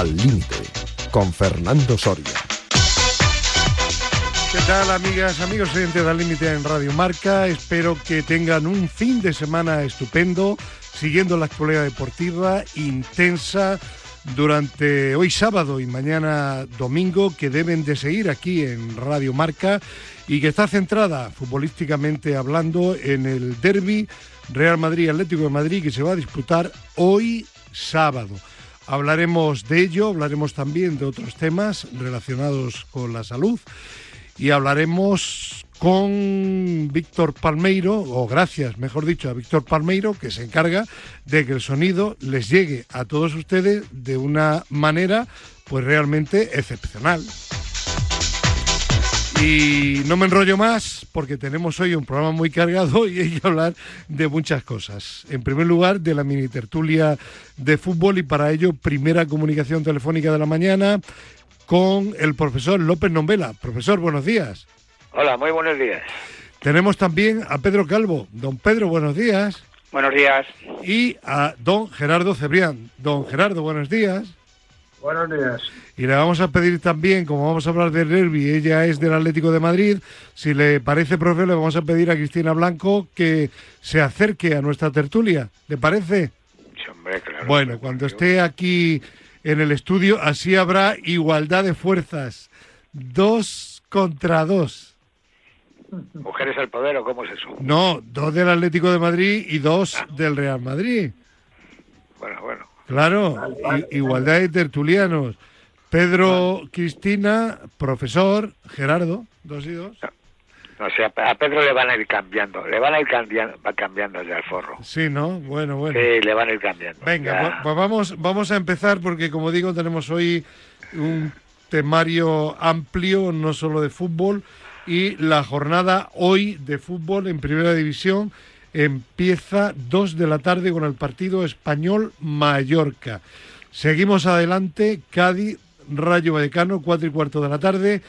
Al Límite, con Fernando Soria. ¿Qué tal, amigas, amigos oyentes de Al Límite en Radio Marca? Espero que tengan un fin de semana estupendo, siguiendo la actualidad deportiva intensa durante hoy sábado y mañana domingo, que deben de seguir aquí en Radio Marca y que está centrada futbolísticamente hablando en el derby Real Madrid-Atlético de Madrid que se va a disputar hoy sábado. Hablaremos de ello, hablaremos también de otros temas relacionados con la salud y hablaremos con Víctor Palmeiro, o gracias, mejor dicho, a Víctor Palmeiro, que se encarga de que el sonido les llegue a todos ustedes de una manera pues realmente excepcional. Y no me enrollo más porque tenemos hoy un programa muy cargado y hay que hablar de muchas cosas. En primer lugar, de la mini tertulia de fútbol y para ello primera comunicación telefónica de la mañana con el profesor López Nombela. Profesor, buenos días. Hola, muy buenos días. Tenemos también a Pedro Calvo. Don Pedro, buenos días. Buenos días. Y a don Gerardo Cebrián. Don Gerardo, buenos días. Buenos días. Y le vamos a pedir también, como vamos a hablar del derby, ella es del Atlético de Madrid, si le parece, profe, le vamos a pedir a Cristina Blanco que se acerque a nuestra tertulia. ¿Le parece? Sí, hombre, claro. Bueno, cuando esté aquí en el estudio, así habrá igualdad de fuerzas. Dos contra dos. ¿Mujeres al poder o cómo es eso? No, dos del Atlético de Madrid y dos del Real Madrid. Bueno, bueno. Claro, igualdad de tertulianos. Pedro, Cristina, profesor, Gerardo, dos y dos. No sé, a a Pedro le van a ir cambiando. Le van a ir cambiando, va cambiando ya el forro. Sí, ¿no? Bueno, bueno. Sí, le van a ir cambiando. Venga, Ya. pues, vamos, vamos a empezar porque, como digo, tenemos hoy un temario amplio, no solo de fútbol, y la jornada hoy de fútbol en Primera División empieza dos de la tarde con el partido español-Mallorca. Seguimos adelante, Cádiz, Rayo Vallecano, cuatro y cuarto de la tarde,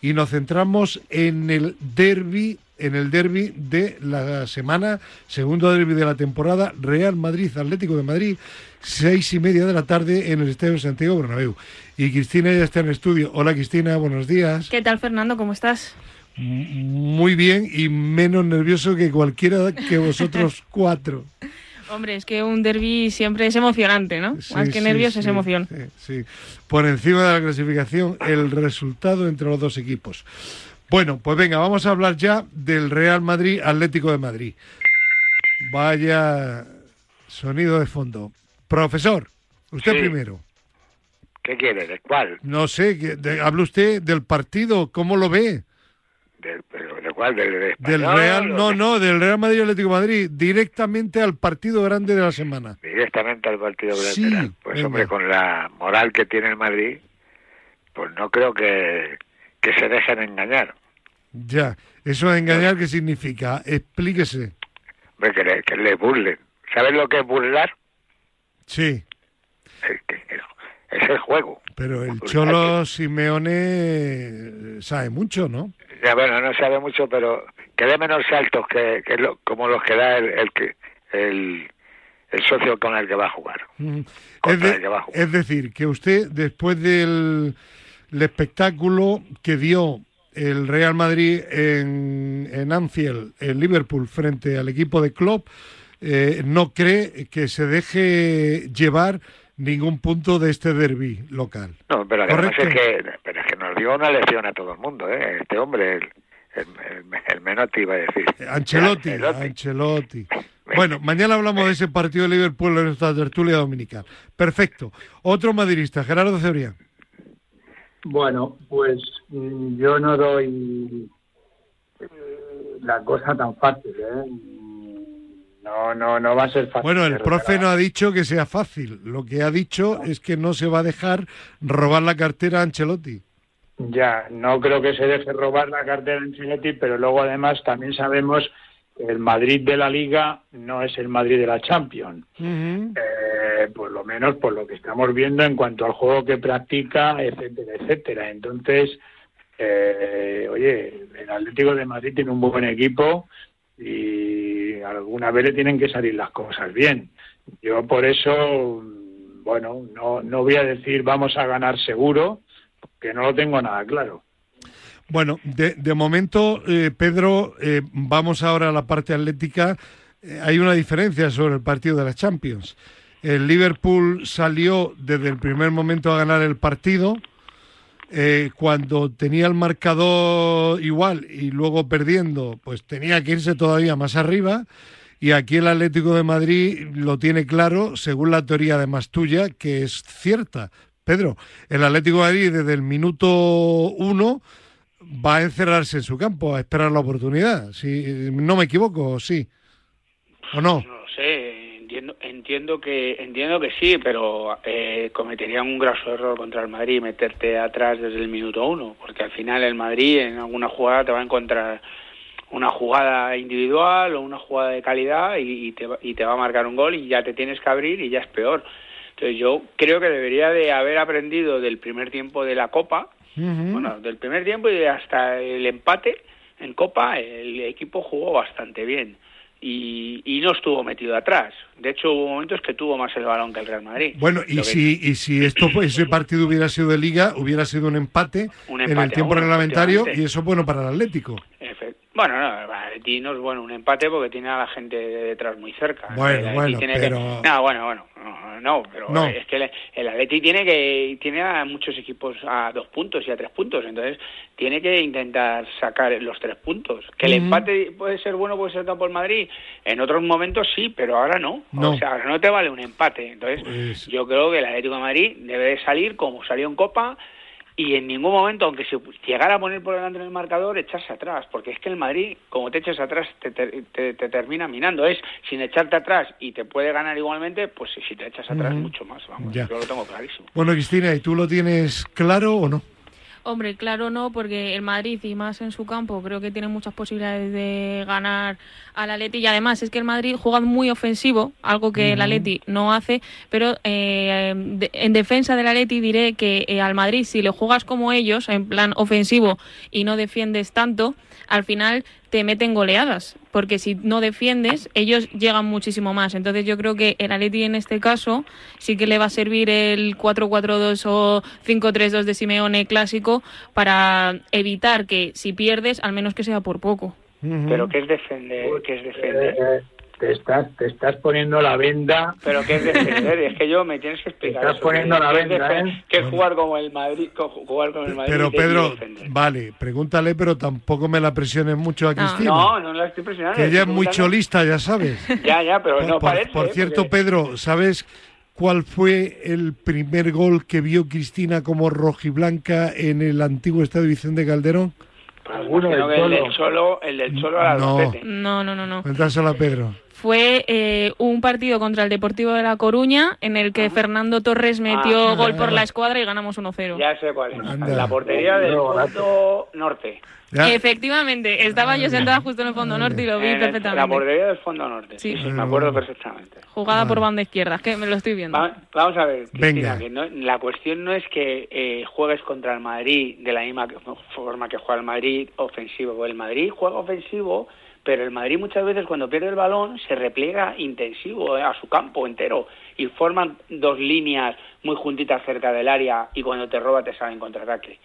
y nos centramos en el derby, en el derby de la semana, segundo derby de la temporada, Real Madrid, Atlético de Madrid, seis y media de la tarde en el Estadio Santiago Bernabéu. Y Cristina ya está en el estudio. Hola Cristina, buenos días. ¿Qué tal, Fernando? ¿Cómo estás? Muy bien y menos nervioso que cualquiera que vosotros cuatro. Hombre, es que un derby siempre es emocionante, ¿no? Sí, Más que sí, nervios es emoción. sí, sí. Por encima de la clasificación, el resultado entre los dos equipos. Bueno, pues venga, vamos a hablar ya del Real Madrid Atlético de Madrid. Vaya sonido de fondo. Profesor, usted Sí. primero. ¿Qué quiere? ¿De cuál? No sé, que- de- hable usted del partido, ¿cómo lo ve? ¿De, pero ¿de cuál? ¿Del, de Del español Real, no, de- no, del Real Madrid Atlético de Madrid, directamente al partido grande de la semana. Directamente al partido Sí, bilateral. Pues venga. hombre, con la moral que tiene el Madrid, pues no creo que, que se dejen engañar. Ya, eso de engañar, ¿qué significa? Explíquese. Hombre, que le, que le burlen. ¿Sabes lo que es burlar? Sí, Es, es, el juego. pero el Cholo Simeone eh, sabe mucho, ¿no? Ya, bueno, no sabe mucho, pero que dé menos saltos que, que lo- como los que da el, el, el, el socio con el que va a jugar. Mm. Es, Contra de- el que va a jugar. es decir, que usted, después del el espectáculo que dio el Real Madrid en, en Anfield, en Liverpool, frente al equipo de Klopp, eh, no cree que se deje llevar ningún punto de este derby local. No, pero es que, pero es que dio una lección a todo el mundo, ¿eh? Este hombre, el, el, el, el Menotti iba a decir. Ancelotti, Ancelotti. Ancelotti. Bueno, mañana hablamos de ese partido de Liverpool en nuestra tertulia dominical. Perfecto. Otro madridista, Gerardo Cebrián. Bueno, pues mm, yo no doy eh, la cosa tan fácil, ¿eh? Mm, No, no, no va a ser fácil. Bueno, el profe no ha dicho que sea fácil. Lo que ha dicho es que no se va a dejar robar la cartera a Ancelotti. Ya, no creo que se deje robar la cartera en Ancelotti, pero luego además también sabemos que el Madrid de la Liga no es el Madrid de la Champions. Eh, por lo menos por lo que estamos viendo en cuanto al juego que practica, etcétera, etcétera. Entonces, eh, oye, el Atlético de Madrid tiene un buen equipo y alguna vez le tienen que salir las cosas bien. Yo por eso bueno, no, no voy a decir vamos a ganar seguro, que no lo tengo nada claro. Bueno, de, de momento, eh, Pedro, eh, vamos ahora a la parte atlética. Eh, hay una diferencia sobre el partido de la Champions. El Liverpool salió desde el primer momento a ganar el partido. Cuando tenía el marcador igual y luego perdiendo, pues tenía que irse todavía más arriba. Y aquí el Atlético de Madrid lo tiene claro, según la teoría además tuya, que es cierta. Pedro, el Atlético de Madrid desde el minuto uno va a encerrarse en su campo, a esperar la oportunidad. Si no me equivoco, sí. ¿O no? No lo sé, entiendo, entiendo que entiendo que sí, pero eh, cometerían un graso error contra el Madrid meterte atrás desde el minuto uno, porque al final el Madrid en alguna jugada te va a encontrar una jugada individual o una jugada de calidad y, te, y te va a marcar un gol y ya te tienes que abrir y ya es peor. Entonces yo creo que debería de haber aprendido del primer tiempo de la Copa, bueno, del primer tiempo y hasta el empate en Copa, el equipo jugó bastante bien y, y no estuvo metido atrás. De hecho, hubo momentos que tuvo más el balón que el Real Madrid. Bueno, y que- si, y si esto fue- ese partido hubiera sido de liga, hubiera sido un empate, Un en el tiempo uno, reglamentario y eso es bueno para el Atlético. Efe- Bueno, no, el Atleti no es bueno un empate porque tiene a la gente de detrás muy cerca. Bueno, bueno, tiene que- No, bueno, bueno, no, no, pero No. es que el, el Atleti tiene que tiene a muchos equipos a dos puntos y a tres puntos, entonces tiene que intentar sacar los tres puntos. Que el empate puede ser bueno, puede ser tanto por Madrid, en otros momentos sí, pero ahora no. No. O sea, ahora no te vale un empate. Entonces, Pues- yo creo que el Atlético de Madrid debe de salir como salió en Copa y en ningún momento, aunque se llegara a poner por delante en el marcador, echarse atrás, porque es que el Madrid, como te eches atrás, te, te- te- te termina minando. Es sin echarte atrás y te puede ganar igualmente, pues si te echas atrás, mucho más. Vamos, Ya. yo lo tengo clarísimo. Bueno, Cristina, ¿y tú lo tienes claro o no? Hombre, claro no, porque el Madrid y más en su campo creo que tiene muchas posibilidades de ganar al Atleti. Y además es que el Madrid juega muy ofensivo, algo que el Atleti no hace, pero eh, de- en defensa del Atleti diré que eh, al Madrid si le juegas como ellos, en plan ofensivo y no defiendes tanto, al final te meten goleadas, porque si no defiendes, ellos llegan muchísimo más. Entonces yo creo que el Atleti en este caso sí que le va a servir el 4-4-2 o 5-3-2 de Simeone clásico para evitar que si pierdes, al menos que sea por poco. Pero ¿qué es defender? ¿Qué es defender? Te estás te estás poniendo la venda Pero ¿qué es defender? Es que yo me tienes que explicar Estás eso, poniendo ¿qué- la venda, ¿eh? ¿Qué es jugar como el Madrid? Jugar con el Madrid Pero Pedro, vale, pregúntale, pero tampoco me la presiones mucho a No. Cristina. No, no la estoy presionando. que ella es muy cholista, ya sabes. Ya, ya, pero Por, no por- parece. por ¿eh? cierto, Porque- Pedro, ¿sabes cuál fue el primer gol que vio Cristina como rojiblanca en el antiguo estadio Vicente Calderón? Pues Alguno imagino del que el del Cholo. El del Cholo al No. Albacete. No, no, no, no. Cuéntaselo a Pedro. Fue eh, un partido contra el Deportivo de La Coruña en el que Fernando Torres metió Ah. gol por la escuadra y ganamos 1-0. Ya sé cuál es. Anda. La portería del fondo norte. Ya. Efectivamente, estaba yo sentada justo en el fondo norte y lo vi En el- La perfectamente. portería del fondo norte. Sí. Sí, sí, me acuerdo perfectamente. Jugada por banda izquierda, es que me lo estoy viendo. Va- vamos a ver, Cristina, Venga. que no- la cuestión no es que eh, juegues contra el Madrid de la misma que- forma que juega el Madrid ofensivo. El Madrid juega ofensivo, pero el Madrid muchas veces cuando pierde el balón se repliega intensivo eh, a su campo entero y forman dos líneas muy juntitas cerca del área y cuando te roba te sale en contraataque.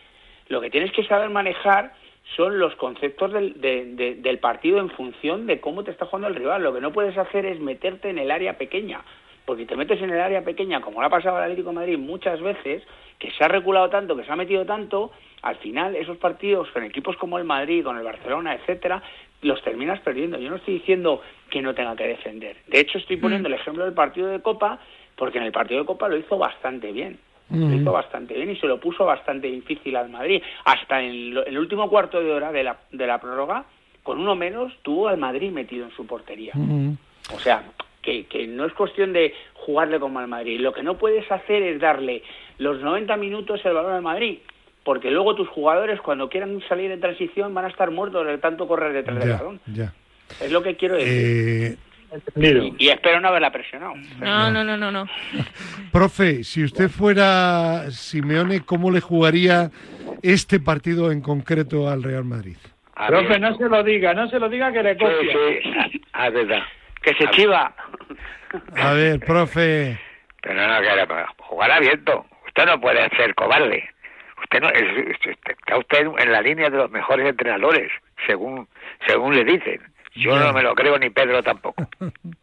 Lo que tienes que saber manejar son los conceptos del, de- de- del partido en función de cómo te está jugando el rival. Lo que no puedes hacer es meterte en el área pequeña, porque te metes en el área pequeña, como le ha pasado al Atlético Madrid muchas veces, que se ha reculado tanto, que se ha metido tanto, al final esos partidos con equipos como el Madrid, con el Barcelona, etcétera, los terminas perdiendo. Yo no estoy diciendo que no tenga que defender. De hecho, estoy poniendo el ejemplo del partido de Copa, porque en el partido de Copa lo hizo bastante bien. Lo Ujú. hizo bastante bien y se lo puso bastante difícil al Madrid. Hasta en el último cuarto de hora de la, de la prórroga, con uno menos, tuvo al Madrid metido en su portería. Ujú. O sea, que, que no es cuestión de jugarle como al Madrid. Lo que no puedes hacer es darle los 90 minutos el balón al Madrid. Porque luego tus jugadores, cuando quieran salir en transición, van a estar muertos de tanto correr detrás del balón. ya. Es lo que quiero decir. Eh. Y, y espero no haberla presionado. No, no, no, no, no. profe, si usted fuera Simeone, ¿cómo le jugaría este partido en concreto al Real Madrid? Profe, no se lo diga, no se lo diga que le Sí, copia. sí, ah, verdad. Que se chiva. A ver, profe. Pero no, que era- jugar abierto. Usted no puede ser cobarde. Usted no, es- es- está usted en la línea de los mejores entrenadores, según según le dicen. Yo no me lo creo ni Pedro tampoco.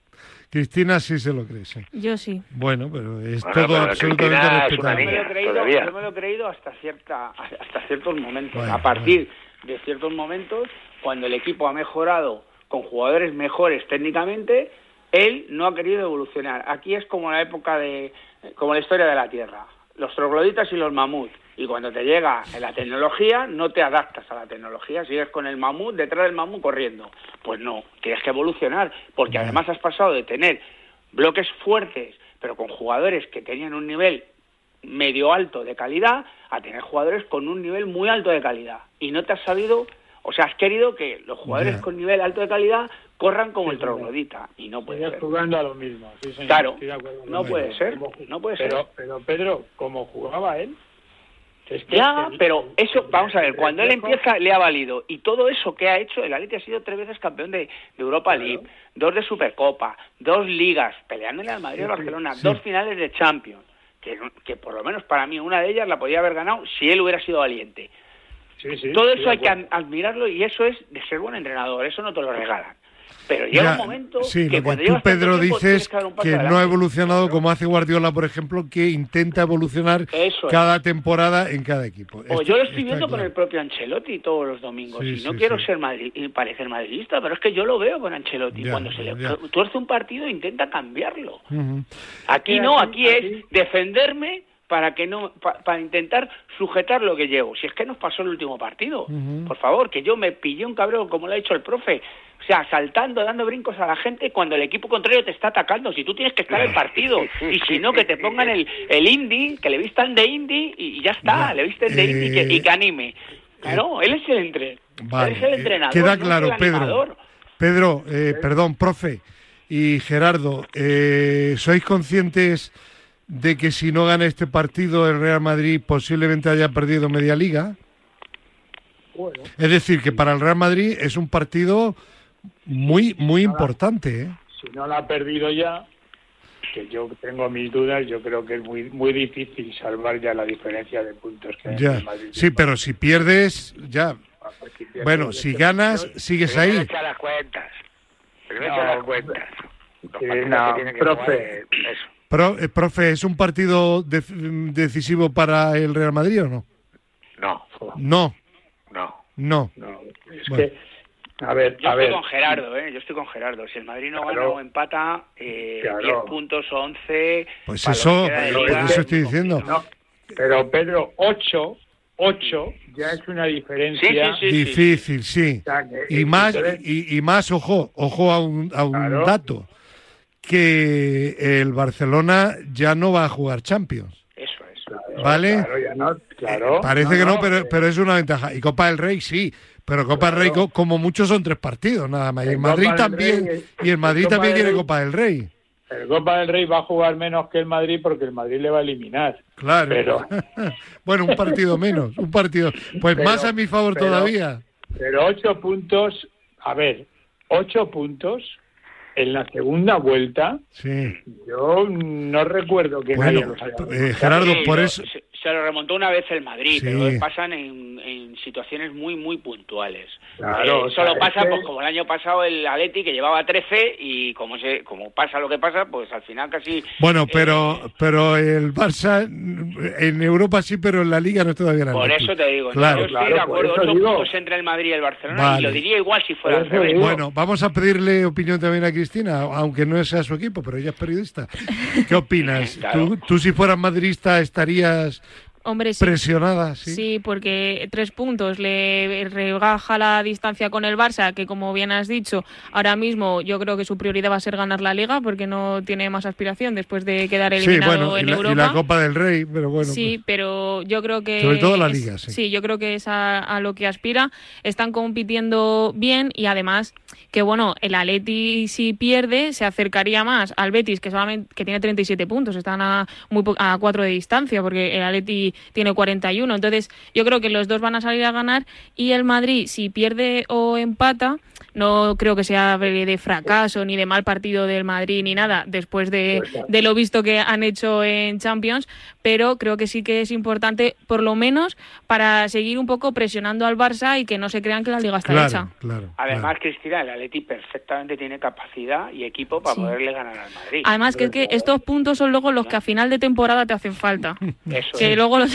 Cristina sí se lo cree, sí. Yo sí. Bueno, pero es Bueno, todo pero absolutamente Cristina es una Yo me respetable. lo niña. creído, yo me lo he creído hasta cierta hasta ciertos momentos. Bueno, a partir de ciertos momentos, cuando el equipo ha mejorado con jugadores mejores técnicamente, él no ha querido evolucionar. Aquí es como la época de como la historia de la Tierra, los trogloditas y los mamuts. Y cuando te llega la tecnología, no te adaptas a la tecnología, sigues con el mamut detrás del mamut corriendo. Pues no, tienes que evolucionar, porque además has pasado de tener bloques fuertes, pero con jugadores que tenían un nivel medio alto de calidad, a tener jugadores con un nivel muy alto de calidad. Y no te has sabido, o sea, has querido que los jugadores con nivel alto de calidad corran como el troglodita. Y no puede ser. jugando a lo mismo. sí, señor, Claro, estoy de acuerdo no puede ser, no puede pero, ser. Pero Pedro, como jugaba él, es que Ya, el- pero eso, vamos a ver, cuando él empieza le ha valido y todo eso que ha hecho, el Atleti ha sido tres veces campeón de, de Europa Claro. League, dos de Supercopa, dos ligas, peleándole al Madrid y Sí, Barcelona, sí. dos finales de Champions, que, que por lo menos para mí una de ellas la podía haber ganado si él hubiera sido valiente. Sí, sí, Todo eso hay que admirarlo y eso es de ser buen entrenador, eso no te lo regalan. Pero llega Ya, un momento sí, que lo cuando que tú, Pedro, dices que que no ha evolucionado como hace Guardiola, por ejemplo, que intenta evolucionar Eso es. cada temporada en cada equipo. O Esto- yo lo estoy viendo con el propio Ancelotti todos los domingos. Sí, y no sí, quiero sí. ser madri- y parecer madridista, pero es que yo lo veo con Ancelotti. Ya, Cuando se le ya. tuerce un partido, intenta cambiarlo. Aquí no, aquí- es defenderme para que no pa- para intentar sujetar lo que llevo. Si es que nos pasó el último partido, por favor, que yo me pillé un cabreo como lo ha dicho el profe, o sea, saltando, dando brincos a la gente cuando el equipo contrario te está atacando. Si tú tienes que estar en el partido y si no que te pongan el el indie, que le vistan de indie y ya está, le visten de indie y que, y que anime. Claro, él es el entre, Vale, él es el eh, entrenador, queda no es claro, el Pedro. Pedro, eh, perdón, profe y Gerardo, eh, ¿sois conscientes de que si no gana este partido el Real Madrid posiblemente haya perdido media liga? Bueno, Es decir, que para el Real Madrid es un partido muy, muy importante. ¿eh? si no la ha perdido ya, que yo tengo mis dudas, yo creo que es muy muy difícil salvar ya la diferencia de puntos que hay Ya. el Madrid Sí, pero si pierdes, ya. Barça. Pues si pierdes, Bueno, si ganas, sigues ahí. echa las cuentas. Primero No, echa las cuentas. Los no, que tienen que profe. jugar eso. Pro- eh, profe, ¿es un partido de- decisivo para el Real Madrid o no? No, No, no. no. No, es Bueno. que, a ver, Yo a estoy ver, con Gerardo, ¿eh? Yo estoy con Gerardo. Si el Madrid no Claro. gana o empata, eh, Claro. 10 puntos o 11... Pues eso, eso estoy diciendo. no, pero Pedro, 8, 8 ya es una diferencia. Sí, sí, sí. Difícil, sí. O sea, que- Y más, y, y más, ojo, ojo a un, a un Claro. dato, que el Barcelona ya no va a jugar Champions. Eso es. Claro, ¿Vale? Claro, ya no, claro. Eh, Parece que no, pero, eh, pero es una ventaja. Y Copa del Rey sí, pero Copa del Rey como muchos son tres partidos nada más. Y el En Madrid Copa también, Rey, y el Madrid Copa también tiene. Copa del Rey. El Copa del Rey va a jugar menos que el Madrid porque el Madrid le va a eliminar. Claro. Pero- bueno, un partido menos, un partido. Pues Pero- más a mi favor pero- todavía. Pero 8 puntos, a ver, 8 puntos en la segunda vuelta, Sí. yo no recuerdo que nadie Bueno, los haya eh, Gerardo, por eso. Se, lo remontó una vez el Madrid, Sí. pero pasan en, en situaciones muy, muy puntuales. Claro, Eh, solo pasa, pues como el año pasado el Atleti que llevaba 13 y como se, como pasa lo que pasa, pues al final casi... Bueno, eh, pero pero el Barça en Europa sí, pero en la Liga no es todavía la por eso te digo, Claro. yo estoy Claro, de acuerdo, eso 8 digo. puntos entre el Madrid y el Barcelona Vale. y lo diría igual si fuera al revés. Bueno, vamos a pedirle opinión también a Cristina, aunque no sea su equipo, pero ella es periodista. ¿Qué opinas? Claro. ¿Tú, tú si fueras madridista estarías Hombre, sí. presionada? ¿sí? Sí, porque tres puntos le rebaja la distancia con el Barça, que como bien has dicho, ahora mismo yo creo que su prioridad va a ser ganar la Liga, porque no tiene más aspiración después de quedar Sí, eliminado bueno, y en la, y Europa. la Copa del Rey, pero bueno. sí, pues- pero yo creo que... Sobre todo la es- Liga, sí. yo creo que es a, a lo que aspira. Están compitiendo bien y además que, bueno, el Atleti si pierde se acercaría más al Betis, que solamente que tiene 37 puntos, están a, muy a cuatro de distancia, porque el Atleti Tiene 41. Entonces, yo creo que los dos van a salir a ganar y el Madrid, si pierde o empata, no creo que sea de fracaso ni de mal partido del Madrid ni nada después de, de, lo visto que han hecho en Champions, pero creo que sí que es importante, por lo menos, para seguir un poco presionando al Barça y que no se crean que la liga está hecha. Además, Cristina, el Atleti perfectamente tiene capacidad y equipo para poderle ganar al Madrid. Además, que, es que estos puntos son luego los que a final de temporada te hacen falta. Eso que es. luego los...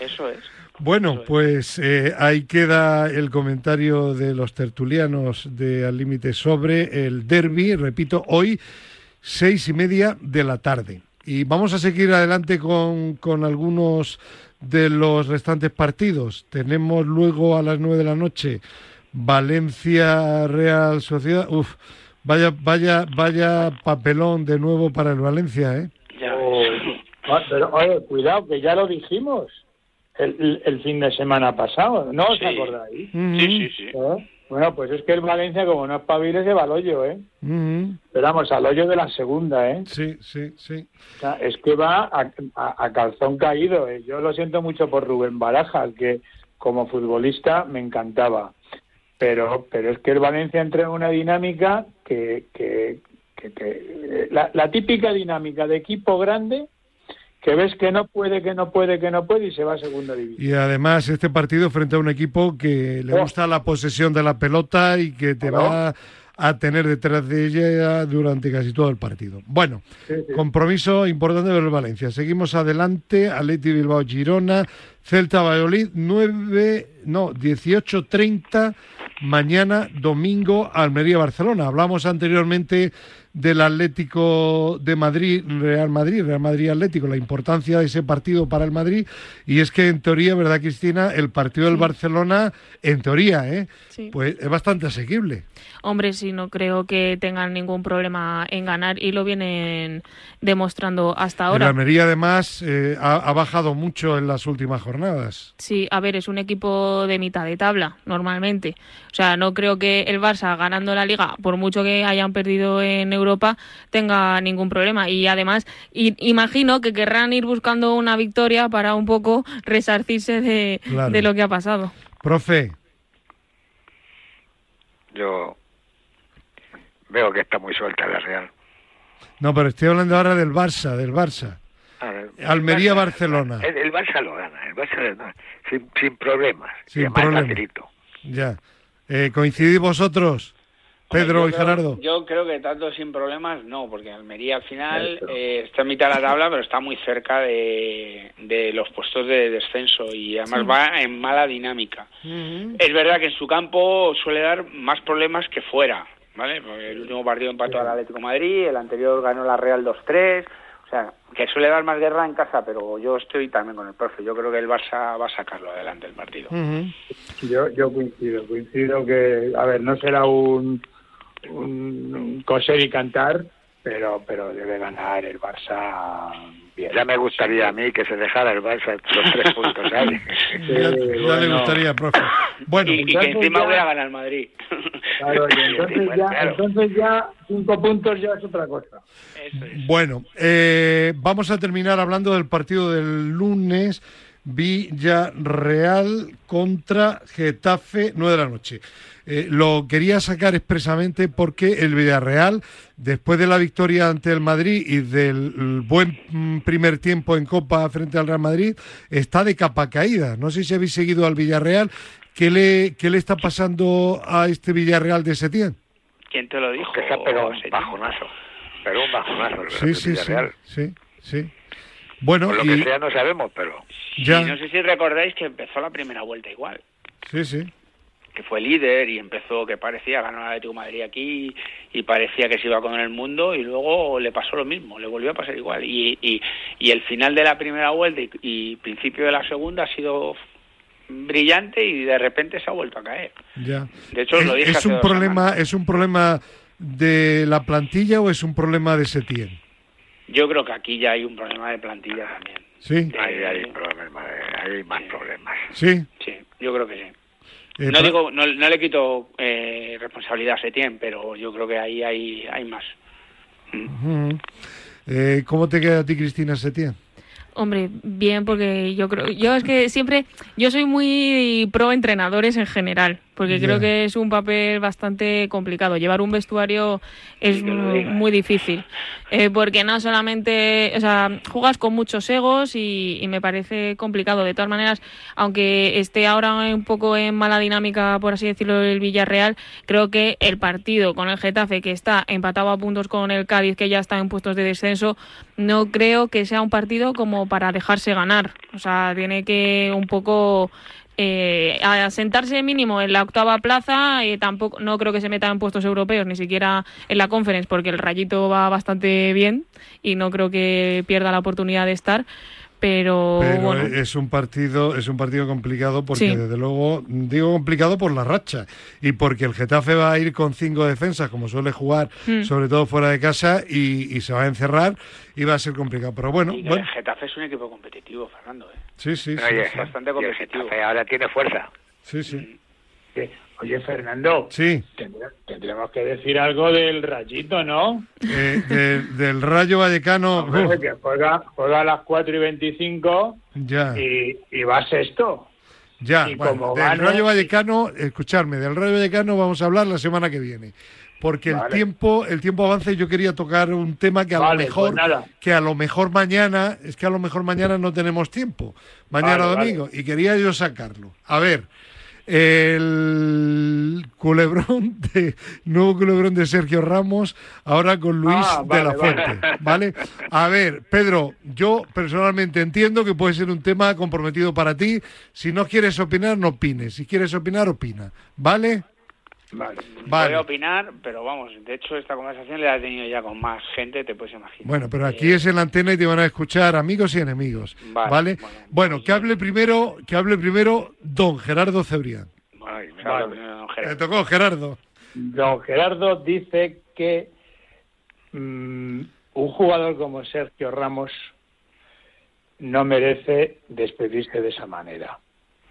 Eso es. Bueno, pues eh, ahí queda el comentario de los tertulianos de Al Límite sobre el derby, repito, hoy seis y media de la tarde. Y vamos a seguir adelante con, con algunos de los restantes partidos. Tenemos luego a las nueve de la noche Valencia Real Sociedad. Uf, vaya, vaya, vaya papelón de nuevo para el Valencia, ¿eh? Ya. Ah, pero, oye, cuidado, que ya lo dijimos el, el, fin de semana pasado, ¿no os Sí. acordáis? Sí, sí, sí. ¿Eh? Bueno, pues es que el Valencia, como no espabile, se va al hoyo, ¿eh? Ujú. Pero vamos, al hoyo de la segunda, ¿eh? Sí, sí, sí. O sea, es que va a, a- a calzón caído. ¿eh? Yo lo siento mucho por Rubén Baraja, que como futbolista me encantaba. Pero, pero es que el Valencia entra en una dinámica que, que, que- que- eh, la, la típica dinámica de equipo grande que ves que no puede, que no puede, que no puede y se va a segunda división. Y además este partido frente a un equipo que le Oh. gusta la posesión de la pelota y que te va a tener detrás de ella durante casi todo el partido. Bueno, Sí, sí. compromiso importante del Valencia. Seguimos adelante, Atleti Bilbao Girona, Celta Valladolid, 9, no, 18.30 mañana domingo Almería Barcelona. Hablamos anteriormente del Atlético de Madrid, Real Madrid, Real Madrid Atlético, la importancia de ese partido para el Madrid y es que en teoría, ¿verdad Cristina? El partido del Barcelona, en teoría, ¿eh? Sí. Pues es bastante asequible. Hombre, sí, no creo que tengan ningún problema en ganar y lo vienen demostrando hasta El ahora. Almería además eh, ha, ha bajado mucho en las últimas jornadas. Sí, a ver, es un equipo de mitad de tabla, normalmente. O sea, no creo que el Barça ganando la liga, por mucho que hayan perdido en Europa, tenga ningún problema. Y además, imagino que querrán ir buscando una victoria para un poco resarcirse de, Claro. de lo que ha pasado. Profe, Yo veo que está muy suelta la Real. no, pero estoy hablando ahora del Barça, del Barça. A ver, Almería, el Barça- Barcelona. El, el Barça lo gana, el Barça lo gana, sin, sin problemas. Sin problemas. Ya. Eh, ¿Coincidís vosotros, Pedro Yo y creo- Gerardo? Yo creo que tanto sin problemas no, porque Almería al final eh, está en mitad de la tabla, pero está muy cerca de, de los puestos de descenso y además Sí. va en mala dinámica. Es verdad que en su campo suele dar más problemas que fuera, ¿vale? Porque el último partido empató al Atlético de Madrid, el anterior ganó la Real 2-3, o sea, que suele dar más guerra en casa, pero yo estoy también con el profe. Yo creo que el Barça va a sacarlo adelante el partido. Yo, yo coincido, coincido que, a ver, no será un, un, un coser y cantar, pero, pero debe ganar el Barça bien. Ya me gustaría a mí que se dejara el Barça los tres puntos, ¿sabes? Ya, ya le bueno. gustaría, profe. Bueno, y, y que encima voy a ganar el Madrid. Claro, y entonces ya, Claro. entonces ya cinco puntos ya es otra cosa. Eso es. bueno eh, vamos a terminar hablando del partido del lunes. Villarreal contra Getafe, 9 de la noche. Eh, lo quería sacar expresamente porque el Villarreal, después de la victoria ante el Madrid y del buen mm, primer tiempo en Copa frente al Real Madrid, está de capa caída. No sé si habéis seguido al Villarreal. ¿Qué le, qué le está pasando a este Villarreal de Setién? ¿Quién te lo dijo? que se ha pegado un bajonazo. Pero un bajonazo. Sí, sí, sí, Villarreal. sí, sí. Bueno, Por lo y que sea no sabemos, pero ya, Y no sé si recordáis que empezó la primera vuelta igual. sí, sí. que fue líder y empezó que parecía ganó el Atlético de Madrid aquí y parecía que se iba con el mundo y luego le pasó lo mismo, le volvió a pasar igual y, y, y el final de la primera vuelta y, y principio de la segunda ha sido brillante y de repente se ha vuelto a caer. Ya. De hecho, os lo ¿Es, dije es hace un dos problema, semanas. es un problema de la plantilla o es un problema de Setién? Yo creo que aquí ya hay un problema de plantilla también. Sí, hay, hay problemas, hay más problemas. sí. Sí, yo creo que sí. Eh, No digo, no, no le quito eh, responsabilidad a Setién, pero yo creo que ahí hay, hay más. Eh, ¿Cómo te queda a ti, Cristina Setién? Hombre, bien, porque yo creo, yo es que siempre, yo soy muy pro entrenadores en general, porque creo que es un papel bastante complicado. Llevar un vestuario es muy, difícil, eh, porque no solamente, o sea, jugas con muchos egos y, me parece complicado. De todas maneras, aunque esté ahora un poco en mala dinámica, por así decirlo, el Villarreal, creo que el partido con el Getafe, que está empatado a puntos con el Cádiz, que ya está en puestos de descenso, no creo que sea un partido como para dejarse ganar. O sea, tiene que un poco eh, a sentarse mínimo en la octava plaza y tampoco no creo que se meta en puestos europeos ni siquiera en la conference porque el rayito va bastante bien y no creo que pierda la oportunidad de estar pero, es un partido es un partido complicado porque desde luego digo complicado por la racha y porque el Getafe va a ir con cinco defensas como suele jugar hmm. sobre todo fuera de casa y, se va a encerrar y va a ser complicado. Pero bueno, el Getafe es un equipo competitivo Fernando ¿eh? sí sí, es bastante competitivo. ahora tiene fuerza. Sí. Sí Oye, Fernando. Sí. Tendremos que decir algo del rayito, ¿no? Eh, del Rayo Vallecano. que juega, a las 4 y 25 ya. Y, y va sexto. Ya, bueno, del Rayo Vallecano, escucharme, del Rayo Vallecano vamos a hablar la semana que viene. Porque el tiempo, el tiempo avanza y yo quería tocar un tema que a lo mejor, pues que a lo mejor mañana, es que a lo mejor mañana no tenemos tiempo, mañana domingo, y quería yo sacarlo. A ver, el culebrón de nuevo culebrón de Sergio Ramos, ahora con Luis ah, de la Fuente, vale. A ver, Pedro, yo personalmente entiendo que puede ser un tema comprometido para ti. Si no quieres opinar, no opines. Si quieres opinar, opina, ¿vale? Vale. Voy a opinar, pero vamos, de hecho esta conversación la he tenido ya con más gente, te puedes imaginar. Bueno, pero aquí es en la antena y te van a escuchar amigos y enemigos, ¿vale? Bueno, pues que hable primero, que hable primero don Gerardo Cebrián. Me tocó Gerardo. Don Gerardo dice que mm, un jugador como Sergio Ramos no merece despedirse de esa manera.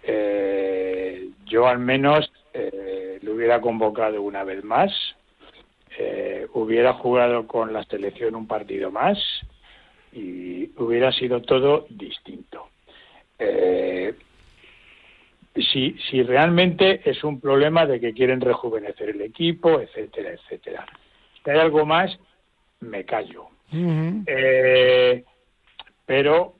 Eh, yo al menos eh, lo hubiera convocado una vez más, eh, hubiera jugado con la selección un partido más y hubiera sido todo distinto. Eh, si, si realmente es un problema de que quieren rejuvenecer el equipo, etcétera, etcétera. Si hay algo más, me callo. pero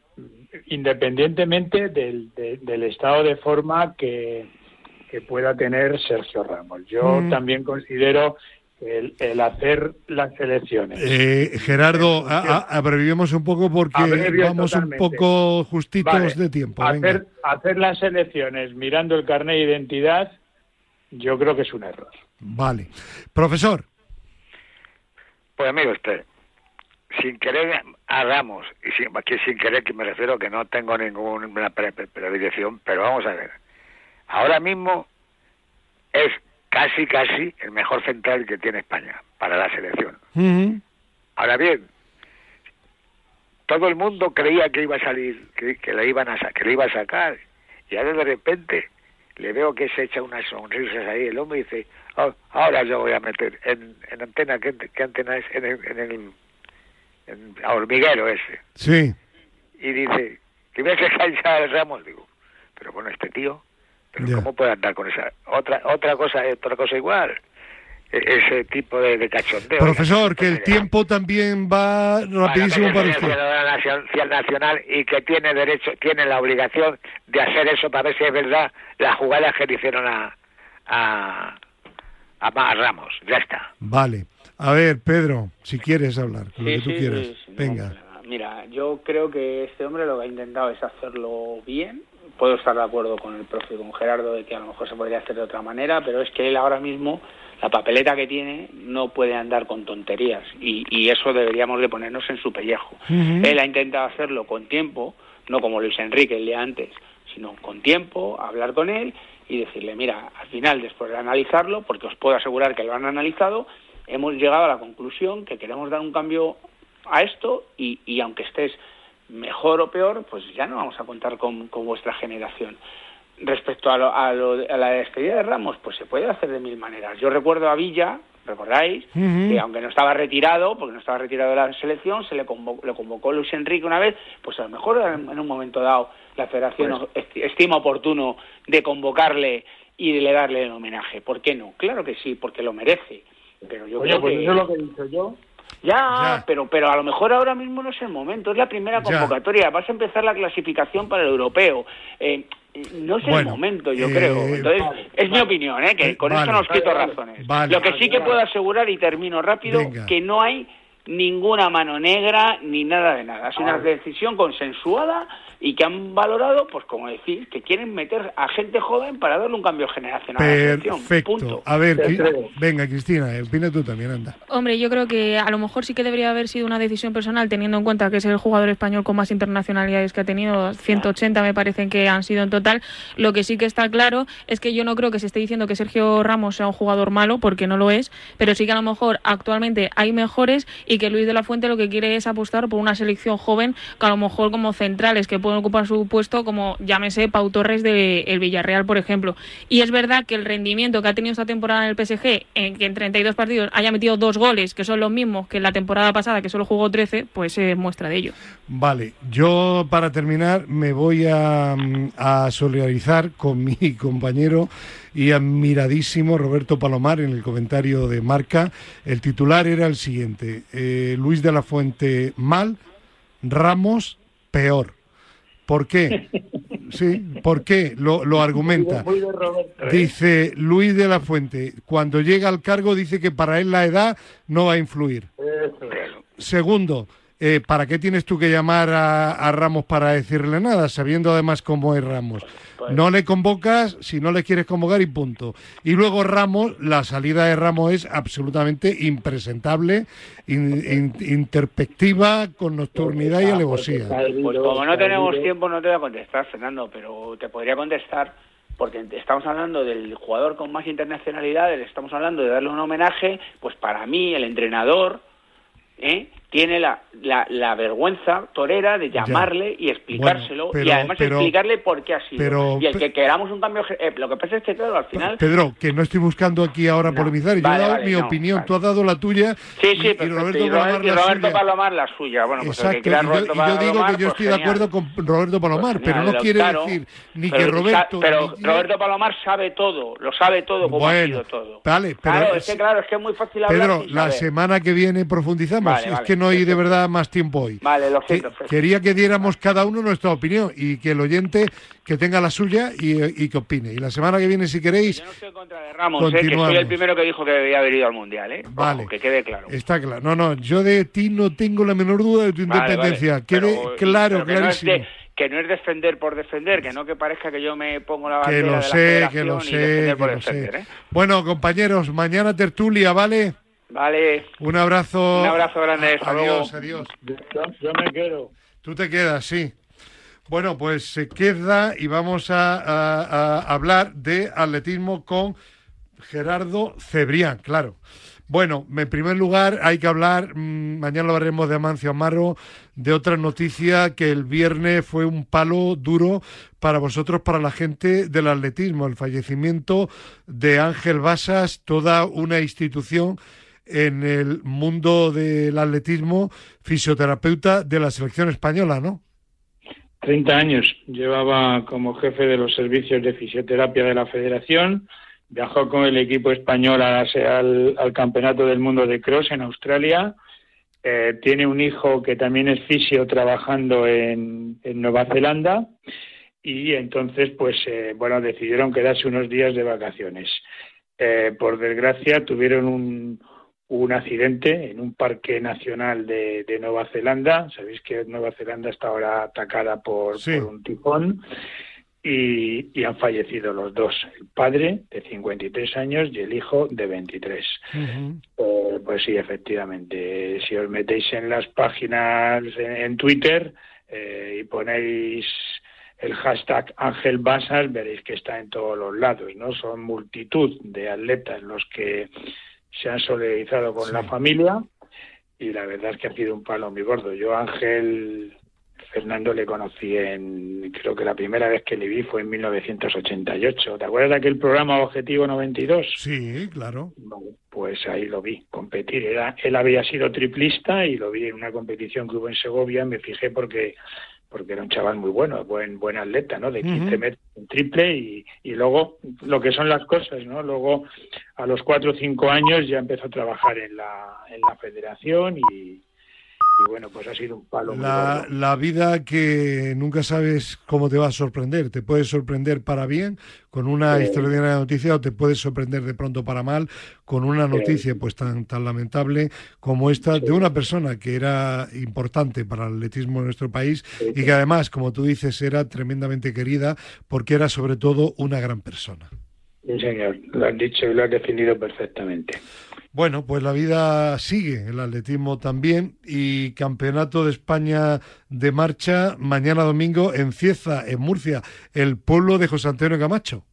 independientemente del, del estado de forma que, que pueda tener Sergio Ramos. Yo mm. también considero el, el, hacer las elecciones. Eh, Gerardo, abrevivemos un poco porque vamos un poco justitos de tiempo. Hacer, hacer las elecciones mirando el carnet de identidad, yo creo que es un error. Vale. Profesor. Pues amigo usted, sin querer a Ramos, y sin, aquí sin querer que me refiero que no tengo ninguna predilección, pero vamos a ver ahora mismo es casi, casi el mejor central que tiene España para la selección. Ahora bien, todo el mundo creía que iba a salir, que, le iban a que le iba a sacar, y ahora de repente le veo que se echa unas sonrisas ahí el hombre y dice, oh, ahora yo voy a meter en, en antena, ¿qué, antena es? En el, en el en, hormiguero ese. Sí. Y dice, que echar el Ramos, digo, pero bueno, este tío ¿cómo puede andar con esa? Otra, otra cosa, otra cosa igual. E, ese tipo de, cachondeo. Profesor, que el tiempo también va rapidísimo para usted. nacional y que tiene derecho, tiene la obligación de hacer eso para ver si es verdad las jugadas que le hicieron a, a, a, Ramos. Ya está. Vale. A ver, Pedro, si quieres hablar, lo que tú quieras. Venga. mira, yo creo que este hombre lo que ha intentado es hacerlo bien, puedo estar de acuerdo con el profe, con Gerardo, de que a lo mejor se podría hacer de otra manera, pero es que él ahora mismo, la papeleta que tiene, no puede andar con tonterías y, eso deberíamos de ponernos en su pellejo. Él ha intentado hacerlo con tiempo, no como Luis Enrique el día antes, sino con tiempo, hablar con él y decirle, mira, al final, después de analizarlo, porque os puedo asegurar que lo han analizado, hemos llegado a la conclusión que queremos dar un cambio a esto y, y aunque estés mejor o peor, pues ya no vamos a contar con, vuestra generación. Respecto a, lo, a, la despedida de Ramos, pues se puede hacer de mil maneras. Yo recuerdo a Villa, ¿recordáis? Que aunque no estaba retirado, porque no estaba retirado de la selección, se le convocó, lo convocó Luis Enrique una vez, pues a lo mejor en un momento dado la federación esti- estima oportuno de convocarle y de le darle el homenaje. ¿Por qué no? Claro que sí, porque lo merece. Pero yo Oye, creo pues que... eso es lo que he dicho yo. Ya, Ya. pero pero a lo mejor ahora mismo no es el momento, es la primera Ya. convocatoria, vas a empezar la clasificación para el europeo. Eh, no es el momento, yo eh, creo. Entonces, vale, es mi opinión, ¿eh? que Eh, con vale. esto nos quito Vale, vale. razones. Lo que sí que puedo asegurar, y termino rápido, Venga. que no hay ninguna mano negra ni nada de nada. Es una decisión consensuada y que han valorado, pues como decir, que quieren meter a gente joven para darle un cambio generacional a la. Perfecto. Punto. A ver, venga, Cristina, opina tú también, anda. Hombre, yo creo que a lo mejor sí que debería haber sido una decisión personal, teniendo en cuenta que es el jugador español con más internacionalidades que ha tenido, 180 me parecen que han sido en total. Lo que sí que está claro es que yo no creo que se esté diciendo que Sergio Ramos sea un jugador malo, porque no lo es, pero sí que a lo mejor actualmente hay mejores y que Luis de la Fuente lo que quiere es apostar por una selección joven, que a lo mejor como centrales que pueden ocupar su puesto, como llámese Pau Torres del el Villarreal, por ejemplo. Y es verdad que el rendimiento que ha tenido esta temporada en el PSG, en que en 32 partidos haya metido dos goles, que son los mismos que en la temporada pasada, que solo jugó 13, pues es muestra de ello. Vale, yo para terminar me voy a, a solidarizar con mi compañero y admiradísimo Roberto Palomar en el comentario de Marca. El titular era el siguiente, eh, Luis de la Fuente mal, Ramos peor. ¿Por qué? Sí, ¿por qué? Lo, lo argumenta. ¿eh? Dice Luis de la Fuente, cuando llega al cargo dice que para él la edad no va a influir. Segundo, eh, ¿para qué tienes tú que llamar a, a Ramos para decirle nada, sabiendo además cómo es Ramos? No le convocas si no le quieres convocar y punto. Y luego Ramos, la salida de Ramos es absolutamente impresentable, in- in- interpectiva, con nocturnidad y alevosía. Pues como no tenemos tiempo, no te voy a contestar, Fernando, pero te podría contestar porque estamos hablando del jugador con más internacionalidades, estamos hablando de darle un homenaje, pues para mí el entrenador ¿eh? Tiene la, la, la vergüenza torera de llamarle y explicárselo Bueno, pero- y además pero- explicarle por qué ha sido. pero- y el que queramos un cambio... eh, lo que pasa es que, claro, al final... Pedro, que no estoy buscando aquí ahora No, polemizar, yo vale, he dado vale, mi no, opinión, vale. tú has dado la tuya Sí, y- sí, y, perfecto. Roberto Y Palomar y la Roberto suya. Palomar la suya. Bueno, pues el que Exacto, y yo, Roberto yo digo Palomar, que yo pues estoy de acuerdo con Roberto Palomar, Pues pero no quiere claro. decir ni que Roberto... Pero ni- Roberto Palomar sabe todo, lo sabe todo como ha Bueno, sido todo. vale, pero claro, es- que claro, es que es muy fácil hablar Pedro, la semana que viene profundizamos, es que no hay de verdad más tiempo hoy. Vale, lo Que- siento. Quería que diéramos cada uno nuestra opinión y que el oyente que tenga la suya y, y que opine. Y la semana que viene, si queréis, Yo no estoy contra de Ramos, eh, que soy el primero que dijo que debía haber ido al Mundial, ¿eh? Ojo, Vale. que quede claro. está claro. No, no, yo de ti no tengo la menor duda de tu Vale, independencia. vale. Quede Pero- claro, pero que no es clarísimo. de- que no es defender por defender, que no que parezca que yo me pongo la Que bandera lo de la sé, que lo sé, que lo sé. ¿eh? Bueno, compañeros, mañana tertulia, ¿vale? Vale, Un abrazo. Un abrazo grande, hasta Adiós, luego. adiós. Yo, yo me quedo. Tú te quedas, sí. Bueno, pues se queda y vamos a, a- a hablar de atletismo con Gerardo Cebrián, claro. Bueno, en primer lugar hay que hablar, mm, mañana lo hablaremos de Amancio Amaro, de otra noticia que el viernes fue un palo duro para vosotros, para la gente del atletismo, el fallecimiento de Ángel Basas, toda una institución en el mundo del atletismo, fisioterapeuta de la selección española, ¿no? 30 años llevaba como jefe de los servicios de fisioterapia de la federación. Viajó con el equipo español al Campeonato del Mundo de Cross en Australia. Eh, tiene un hijo que también es fisio trabajando en, en Nueva Zelanda. Y entonces, pues, eh, bueno, decidieron quedarse unos días de vacaciones. Eh, por desgracia, tuvieron un, un accidente en un parque nacional de, de Nueva Zelanda. Sabéis que Nueva Zelanda está ahora atacada por, Sí. por un tifón y, y han fallecido los dos, el padre de 53 años y el hijo de 23. Eh, pues sí, efectivamente. Si os metéis en las páginas en, en Twitter eh, y ponéis el hashtag Ángel Basas, veréis que está en todos los lados, ¿no? Son multitud de atletas los que se han solidarizado con Sí. la familia y la verdad es que ha sido un palo muy gordo. Yo, Ángel, Fernando le conocí en, creo que la primera vez que le vi fue en 1988. ¿Te acuerdas de aquel programa Objetivo 92? Sí, claro. pues ahí lo vi competir. Era, él había sido triplista y lo vi en una competición que hubo en Segovia. Me fijé porque porque era un chaval muy bueno, buen buen atleta, ¿no? De 15 metros en triple y, y luego lo que son las cosas, ¿no? Luego a los 4 o 5 años ya empezó a trabajar en la, en la federación y, y bueno, pues ha sido un palo. La, la, vida que nunca sabes cómo te va a sorprender. Te puede sorprender para bien con una extraordinaria noticia o te puede sorprender de pronto para mal con una noticia pues tan, tan lamentable como esta de una persona que era importante para el atletismo en nuestro país y que además, como tú dices, era tremendamente querida porque era sobre todo una gran persona. Sí, señor, lo has dicho y lo has definido perfectamente. Bueno, pues la vida sigue, el atletismo también y Campeonato de España de marcha mañana domingo en Cieza, en Murcia, el pueblo de José Antonio Camacho.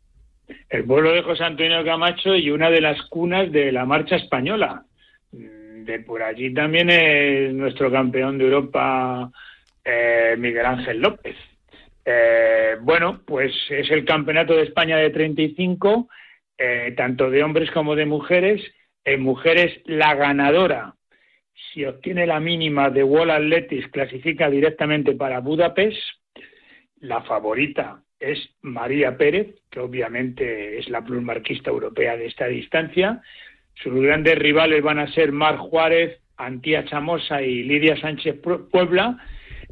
El pueblo de José Antonio Camacho y una de las cunas de la marcha española. De por allí también es nuestro campeón de Europa, eh, Miguel Ángel López. Eh, bueno, pues es el campeonato de España de 35, eh, tanto de hombres como de mujeres en mujeres, la ganadora, si obtiene la mínima de Wall Athletics, clasifica directamente para Budapest. La favorita es María Pérez, que obviamente es la plusmarquista europea de esta distancia. Sus grandes rivales van a ser Mar Juárez, Antía Chamosa y Lidia Sánchez Puebla.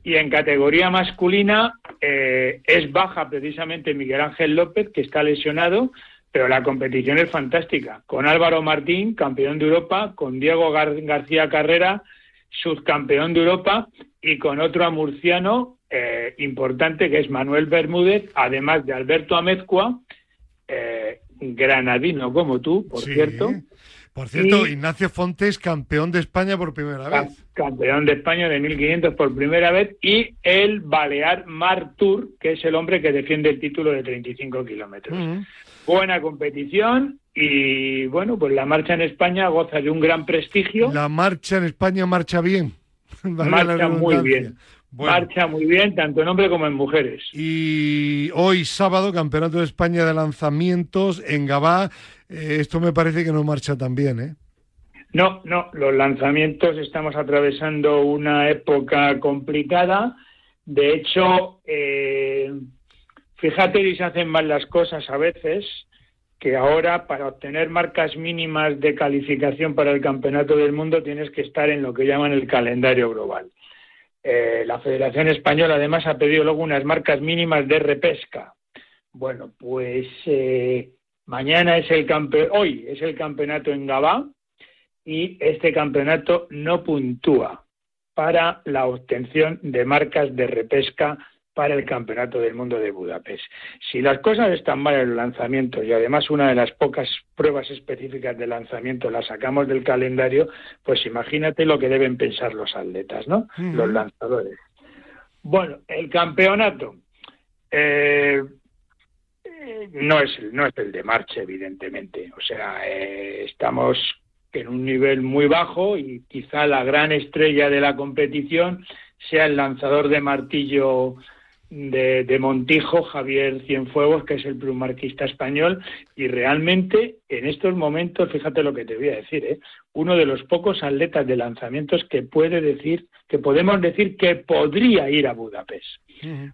Y en categoría masculina eh, es baja precisamente Miguel Ángel López, que está lesionado, pero la competición es fantástica. Con Álvaro Martín, campeón de Europa, con Diego García Carrera, subcampeón de Europa, y con otro amurciano eh, importante que es Manuel Bermúdez, además de Alberto Amezcua, eh, granadino como tú, por cierto. Por cierto, Ignacio Fontes, campeón de España por primera vez. Campeón de España de 1500 por primera vez. Y el Balear Martur, que es el hombre que defiende el título de 35 kilómetros buena competición y bueno, pues la marcha en España goza de un gran prestigio. La marcha en España marcha bien. marcha muy bien. Marcha muy bien, tanto en hombres como en mujeres. Y hoy sábado, Campeonato de España de Lanzamientos en Gabá. Eh, esto me parece que no marcha tan bien, ¿eh? No, no, los lanzamientos estamos atravesando una época complicada. De hecho, eh, Fíjate y se hacen mal las cosas a veces, que ahora para obtener marcas mínimas de calificación para el Campeonato del Mundo tienes que estar en lo que llaman el calendario global. Eh, la Federación Española además ha pedido luego unas marcas mínimas de repesca. Bueno, pues eh, mañana es el campe hoy es el campeonato en Gabá y este campeonato no puntúa para la obtención de marcas de repesca para el Campeonato del Mundo de Budapest. Si las cosas están mal en el lanzamiento y además una de las pocas pruebas específicas de lanzamiento las sacamos del calendario, pues imagínate lo que deben pensar los atletas, ¿no? Los lanzadores. Bueno, el campeonato eh, no es no es el de marcha, evidentemente. O sea, eh, estamos en un nivel muy bajo y quizá la gran estrella de la competición sea el lanzador de martillo de, Montijo, Javier Cienfuegos, que es el plumarquista español, y realmente en estos momentos, fíjate lo que te voy a decir, ¿eh? uno de los pocos atletas de lanzamientos que puede decir, que podemos decir que podría ir a Budapest,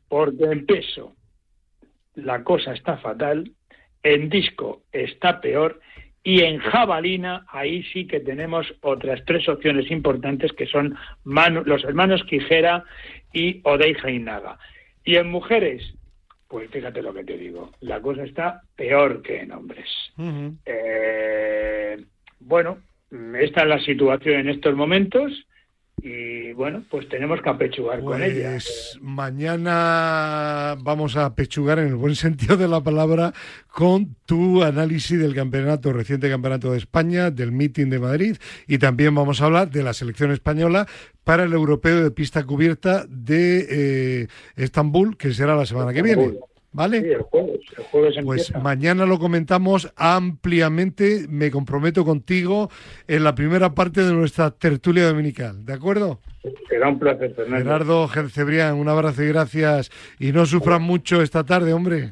porque en peso la cosa está fatal, en disco está peor, y en jabalina, ahí sí que tenemos otras tres opciones importantes que son los hermanos Quijera y Odey Jainaga. Y en mujeres, pues fíjate lo que te digo, la cosa está peor que en hombres. Eh, bueno, esta es la situación en estos momentos y bueno, pues tenemos que apechugar con ella. Pues mañana vamos a apechugar en el buen sentido de la palabra con tu análisis del campeonato, reciente campeonato de España, del meeting de Madrid y también vamos a hablar de la selección española para el europeo de pista cubierta de eh, Estambul, que será la semana que viene. ¿Vale? Sí, el jueves, el jueves Pues empieza. mañana lo comentamos ampliamente. Me comprometo contigo en la primera parte de nuestra tertulia dominical. ¿De acuerdo? Será un placer, Fernando. Gerardo Gercebrián, un abrazo y gracias. Y no sufran mucho esta tarde, hombre.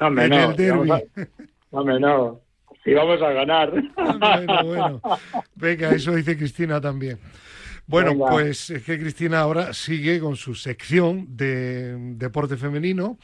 No, hombre, en no, el vamos a- hombre, no. Y vamos a ganar. bueno, bueno. Venga, eso dice Cristina también. Bueno, Venga. pues es que Cristina ahora sigue con su sección de deporte femenino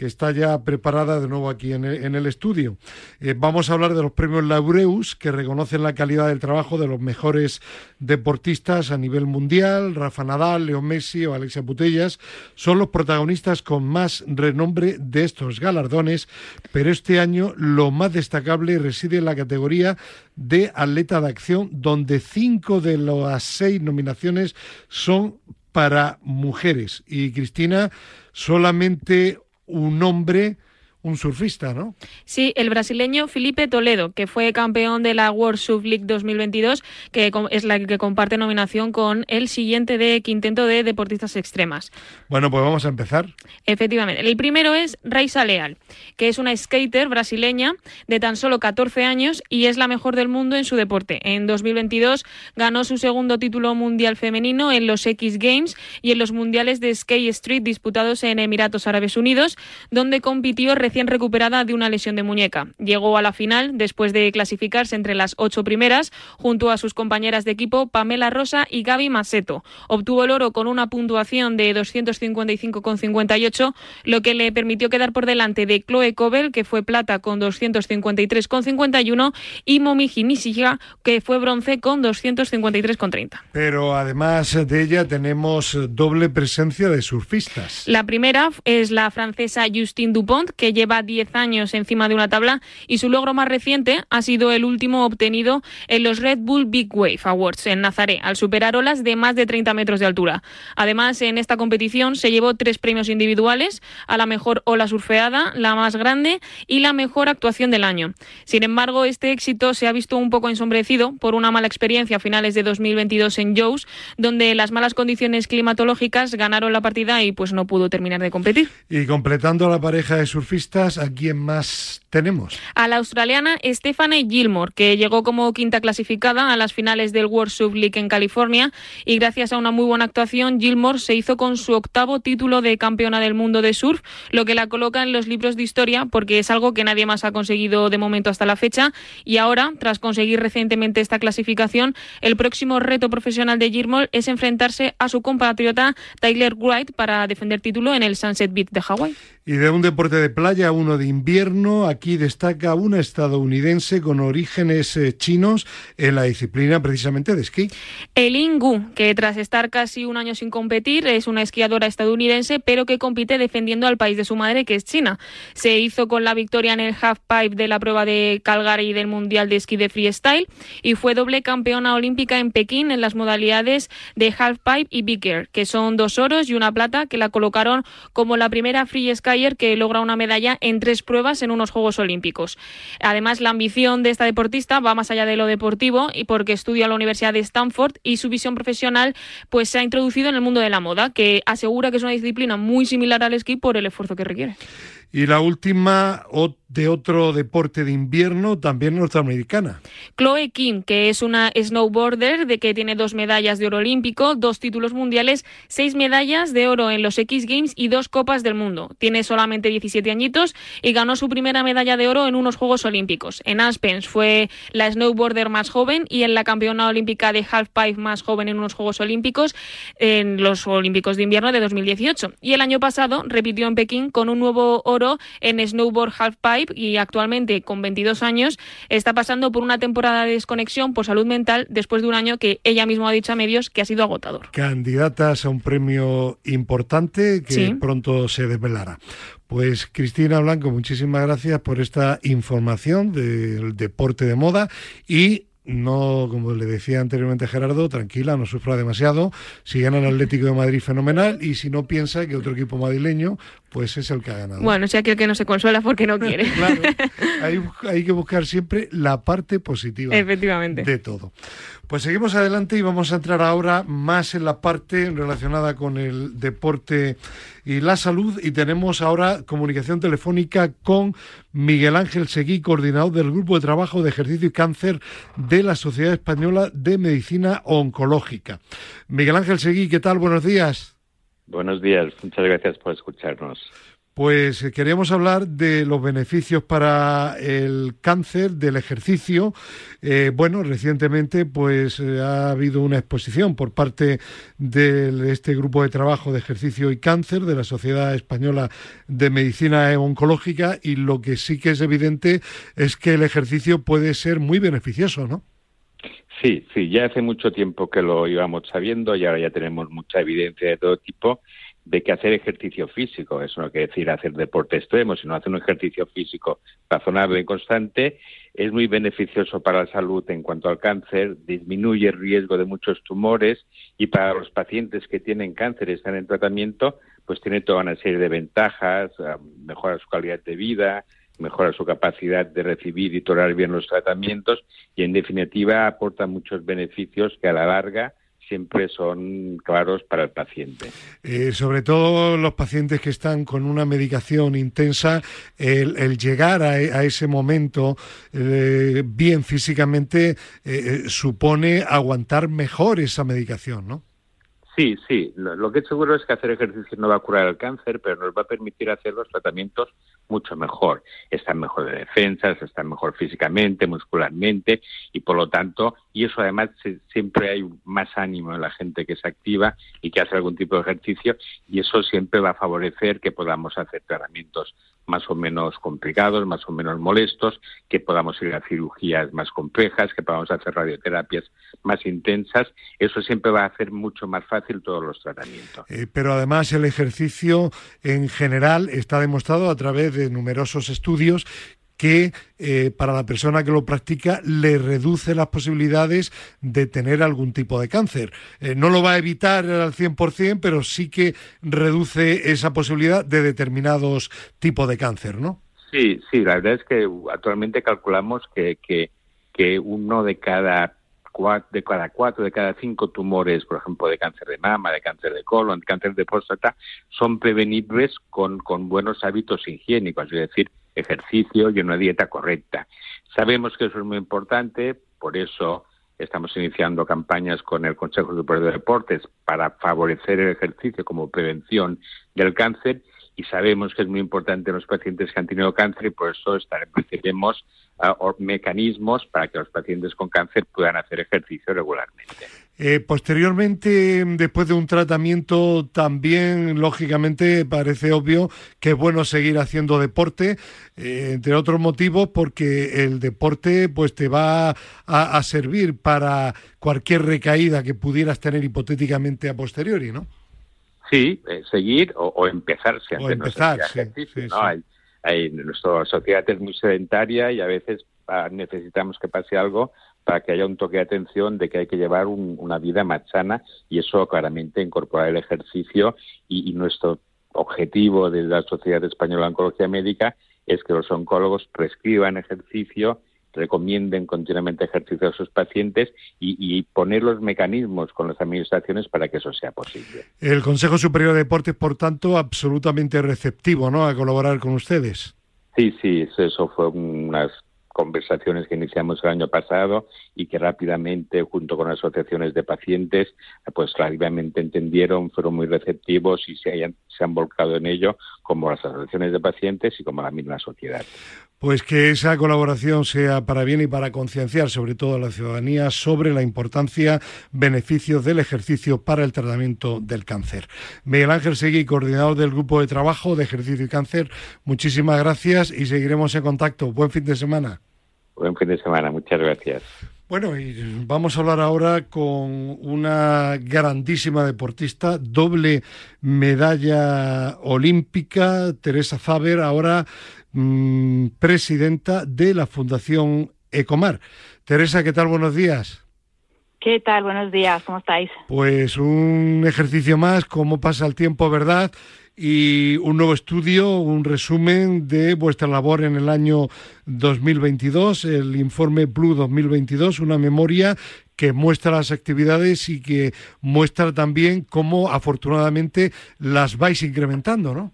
que está ya preparada de nuevo aquí en el, estudio. Eh, vamos a hablar de los premios Laureus, que reconocen la calidad del trabajo de los mejores deportistas a nivel mundial. Rafa Nadal, Leo Messi o Alexia Putellas son los protagonistas con más renombre de estos galardones, pero este año lo más destacable reside en la categoría de atleta de acción, donde cinco de las seis nominaciones son para mujeres. Y Cristina, solamente un hombre, un surfista, ¿no? Sí, el brasileño Felipe Toledo, que fue campeón de la World Surf League 2022, que es la que comparte nominación con el siguiente de quinteto de deportistas extremas. Bueno, pues vamos a empezar. Efectivamente. El primero es Raisa Leal, que es una skater brasileña de tan solo 14 años y es la mejor del mundo en su deporte. En 2022 ganó su segundo título mundial femenino en los X Games y en los mundiales de Skate Street disputados en Emiratos Árabes Unidos, donde compitió recién recuperada de una lesión de muñeca. Llegó a la final después de clasificarse entre las ocho primeras junto a sus compañeras de equipo Pamela Rosa y Gaby Maseto. Obtuvo el oro con una puntuación de 255,58, lo que le permitió quedar por delante de Chloe Cobel, que fue plata con 253,51, y Momiji Nishija, que fue bronce con 253,30. Pero además de ella tenemos doble presencia de surfistas. La primera es la francesa Justine Dupont, que lleva 10 años encima de una tabla y su logro más reciente ha sido el último obtenido en los Red Bull Big Wave Awards en Nazaré, al superar olas de más de 30 metros de altura. Además, en esta competición se llevó tres premios individuales a la mejor ola surfeada, la más grande y la mejor actuación del año. Sin embargo, este éxito se ha visto un poco ensombrecido por una mala experiencia a finales de 2022 en Joes, donde las malas condiciones climatológicas ganaron la partida y pues no pudo terminar de competir. Y completando la pareja de surfistas, ¿a quién más tenemos? a la australiana Stephanie Gilmore, que llegó como quinta clasificada a las finales del World Surf League en California y gracias a una muy buena actuación, Gilmore se hizo con su octavo título de campeona del mundo de surf, lo que la coloca en los libros de historia porque es algo que nadie más ha conseguido de momento hasta la fecha y ahora, tras conseguir recientemente esta clasificación, el próximo reto profesional de Gilmore es enfrentarse a su compatriota Tyler Wright para defender título en el Sunset Beach de Hawái. Y de un deporte de playa, uno de invierno, aquí destaca una estadounidense con orígenes eh, chinos en la disciplina precisamente de esquí. Eileen Gu, que tras estar casi un año sin competir, es una esquiadora estadounidense, pero que compite defendiendo al país de su madre, que es China. Se hizo con la victoria en el halfpipe de la prueba de Calgary del Mundial de Esquí de Freestyle y fue doble campeona olímpica en Pekín en las modalidades de halfpipe y big air, que son dos oros y una plata que la colocaron como la primera free que logra una medalla en tres pruebas en unos Juegos Olímpicos. Además, la ambición de esta deportista va más allá de lo deportivo y porque estudia en la Universidad de Stanford y su visión profesional pues se ha introducido en el mundo de la moda, que asegura que es una disciplina muy similar al esquí por el esfuerzo que requiere. Y la última de otro deporte de invierno, también norteamericana. Chloe Kim, que es una snowboarder de que tiene dos medallas de oro olímpico, dos títulos mundiales, seis medallas de oro en los X Games y dos copas del mundo. Tiene solamente 17 añitos y ganó su primera medalla de oro en unos Juegos Olímpicos. En Aspens fue la snowboarder más joven y en la campeona olímpica de halfpipe más joven en unos Juegos Olímpicos en los Olímpicos de invierno de 2018. Y el año pasado repitió en Pekín con un nuevo oro en snowboard halfpipe y actualmente con 22 años está pasando por una temporada de desconexión por salud mental después de un año que ella misma ha dicho a medios que ha sido agotador. Candidatas a un premio importante que Sí. pronto se desvelará. Pues Cristina Blanco, muchísimas gracias por esta información del deporte de moda y no, como le decía anteriormente Gerardo, tranquila, no sufra demasiado. Si gana el Atlético de Madrid, fenomenal. Y si no piensa que otro equipo madrileño pues es el que ha ganado. Bueno, si aquel que no se consuela porque no quiere. claro, hay, hay, que buscar siempre la parte positiva Efectivamente. de todo. Pues seguimos adelante y vamos a entrar ahora más en la parte relacionada con el deporte y la salud y tenemos ahora comunicación telefónica con Miguel Ángel Seguí, coordinador del Grupo de Trabajo de Ejercicio y Cáncer de la Sociedad Española de Medicina Oncológica. Miguel Ángel Seguí, ¿qué tal? Buenos días. Buenos días, muchas gracias por escucharnos. Pues eh, queríamos hablar de los beneficios para el cáncer del ejercicio. Eh, bueno, recientemente pues eh, ha habido una exposición por parte de este grupo de trabajo de ejercicio y cáncer de la Sociedad Española de Medicina Oncológica y lo que sí que es evidente es que el ejercicio puede ser muy beneficioso, ¿no? Sí, sí, ya hace mucho tiempo que lo íbamos sabiendo y ahora ya tenemos mucha evidencia de todo tipo de que hacer ejercicio físico, eso no quiere decir hacer deporte extremo, sino hacer un ejercicio físico razonable y constante, es muy beneficioso para la salud en cuanto al cáncer, disminuye el riesgo de muchos tumores y para los pacientes que tienen cáncer y están en tratamiento, pues tiene toda una serie de ventajas, ah, mejora su calidad de vida, mejora su capacidad de recibir y tolerar bien los tratamientos y, en definitiva, aporta muchos beneficios que a la larga siempre son claros para el paciente. Eh, sobre todo los pacientes que están con una medicación intensa, el, llegar a, ese momento eh, bien físicamente eh, supone aguantar mejor esa medicación, ¿no? Sí, sí. Lo, que es seguro es que hacer ejercicio no va a curar el cáncer, pero nos va a permitir hacer los tratamientos mucho mejor. Están mejor de defensas, están mejor físicamente, muscularmente y por lo tanto, y eso además siempre hay más ánimo en la gente que se activa y que hace algún tipo de ejercicio y eso siempre va a favorecer que podamos hacer tratamientos más o menos complicados, más o menos molestos, que podamos ir a cirugías más complejas, que podamos hacer radioterapias más intensas. Eso siempre va a hacer mucho más fácil todos los tratamientos. Eh, pero además el ejercicio en general está demostrado a través de numerosos estudios que eh, para la persona que lo practica le reduce las posibilidades de tener algún tipo de cáncer. Eh, no lo va a evitar al 100%, pero sí que reduce esa posibilidad de determinados tipos de cáncer, ¿no? Sí, sí, la verdad es que actualmente calculamos que, que, uno de cada cuatro, de cada cuatro, de cada cinco tumores, por ejemplo, de cáncer de mama, de cáncer de colon, de cáncer de próstata, son prevenibles con, con buenos hábitos higiénicos, es decir, ejercicio y una dieta correcta. Sabemos que eso es muy importante, por eso estamos iniciando campañas con el Consejo Superior de Deportes para favorecer el ejercicio como prevención del cáncer y sabemos que es muy importante en los pacientes que han tenido cáncer y por eso estableceremos uh, mecanismos para que los pacientes con cáncer puedan hacer ejercicio regularmente. Eh, posteriormente, después de un tratamiento, también, lógicamente, parece obvio que es bueno seguir haciendo deporte, eh, entre otros motivos, porque el deporte pues te va a, servir para cualquier recaída que pudieras tener hipotéticamente a posteriori, ¿no? Sí, eh, seguir o, empezar. o empezar, sí, Hay, nuestra sociedad es muy sedentaria y a veces ah, necesitamos que pase algo para que haya un toque de atención de que hay que llevar una vida más sana y eso claramente incorporar el ejercicio y, nuestro objetivo de la Sociedad Española de Oncología Médica es que los oncólogos prescriban ejercicio, recomienden continuamente ejercicio a sus pacientes y, y, poner los mecanismos con las administraciones para que eso sea posible. El Consejo Superior de Deportes, por tanto, absolutamente receptivo ¿no? a colaborar con ustedes. Sí, sí, eso fue unas conversaciones que iniciamos el año pasado y que rápidamente, junto con asociaciones de pacientes, pues rápidamente entendieron, fueron muy receptivos y se, hayan, se han volcado en ello, como las asociaciones de pacientes y como la misma sociedad. Pues que esa colaboración sea para bien y para concienciar sobre todo a la ciudadanía sobre la importancia, beneficios del ejercicio para el tratamiento del cáncer. Miguel Ángel Segui, coordinador del Grupo de Trabajo de Ejercicio y Cáncer, muchísimas gracias y seguiremos en contacto. Buen fin de semana. Buen fin de semana, muchas gracias. Bueno, y vamos a hablar ahora con una grandísima deportista, doble medalla olímpica, Teresa Faber, ahora mm, presidenta de la Fundación Ecomar. Teresa, ¿qué tal? Buenos días. ¿Qué tal? Buenos días, ¿cómo estáis? Pues un ejercicio más, cómo pasa el tiempo, ¿verdad? y un nuevo estudio, un resumen de vuestra labor en el año 2022, el informe Blue 2022, una memoria que muestra las actividades y que muestra también cómo afortunadamente las vais incrementando, ¿no?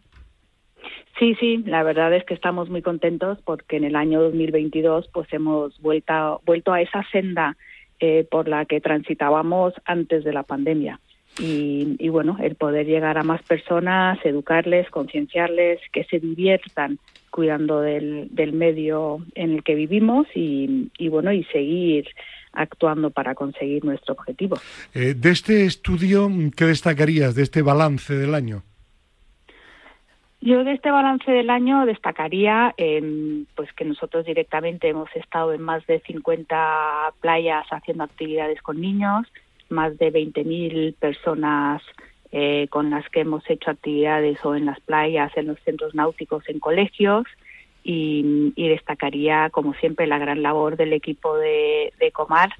Sí, sí, la verdad es que estamos muy contentos porque en el año 2022 pues hemos vuelto, vuelto a esa senda eh, por la que transitábamos antes de la pandemia. Y, y, bueno, el poder llegar a más personas, educarles, concienciarles, que se diviertan cuidando del, del medio en el que vivimos y, y, bueno, y seguir actuando para conseguir nuestro objetivo. Eh, de este estudio, ¿qué destacarías de este balance del año? Yo de este balance del año destacaría eh, pues que nosotros directamente hemos estado en más de 50 playas haciendo actividades con niños, más de 20.000 personas eh, con las que hemos hecho actividades o en las playas, en los centros náuticos, en colegios. Y, destacaría, como siempre, la gran labor del equipo de, Comar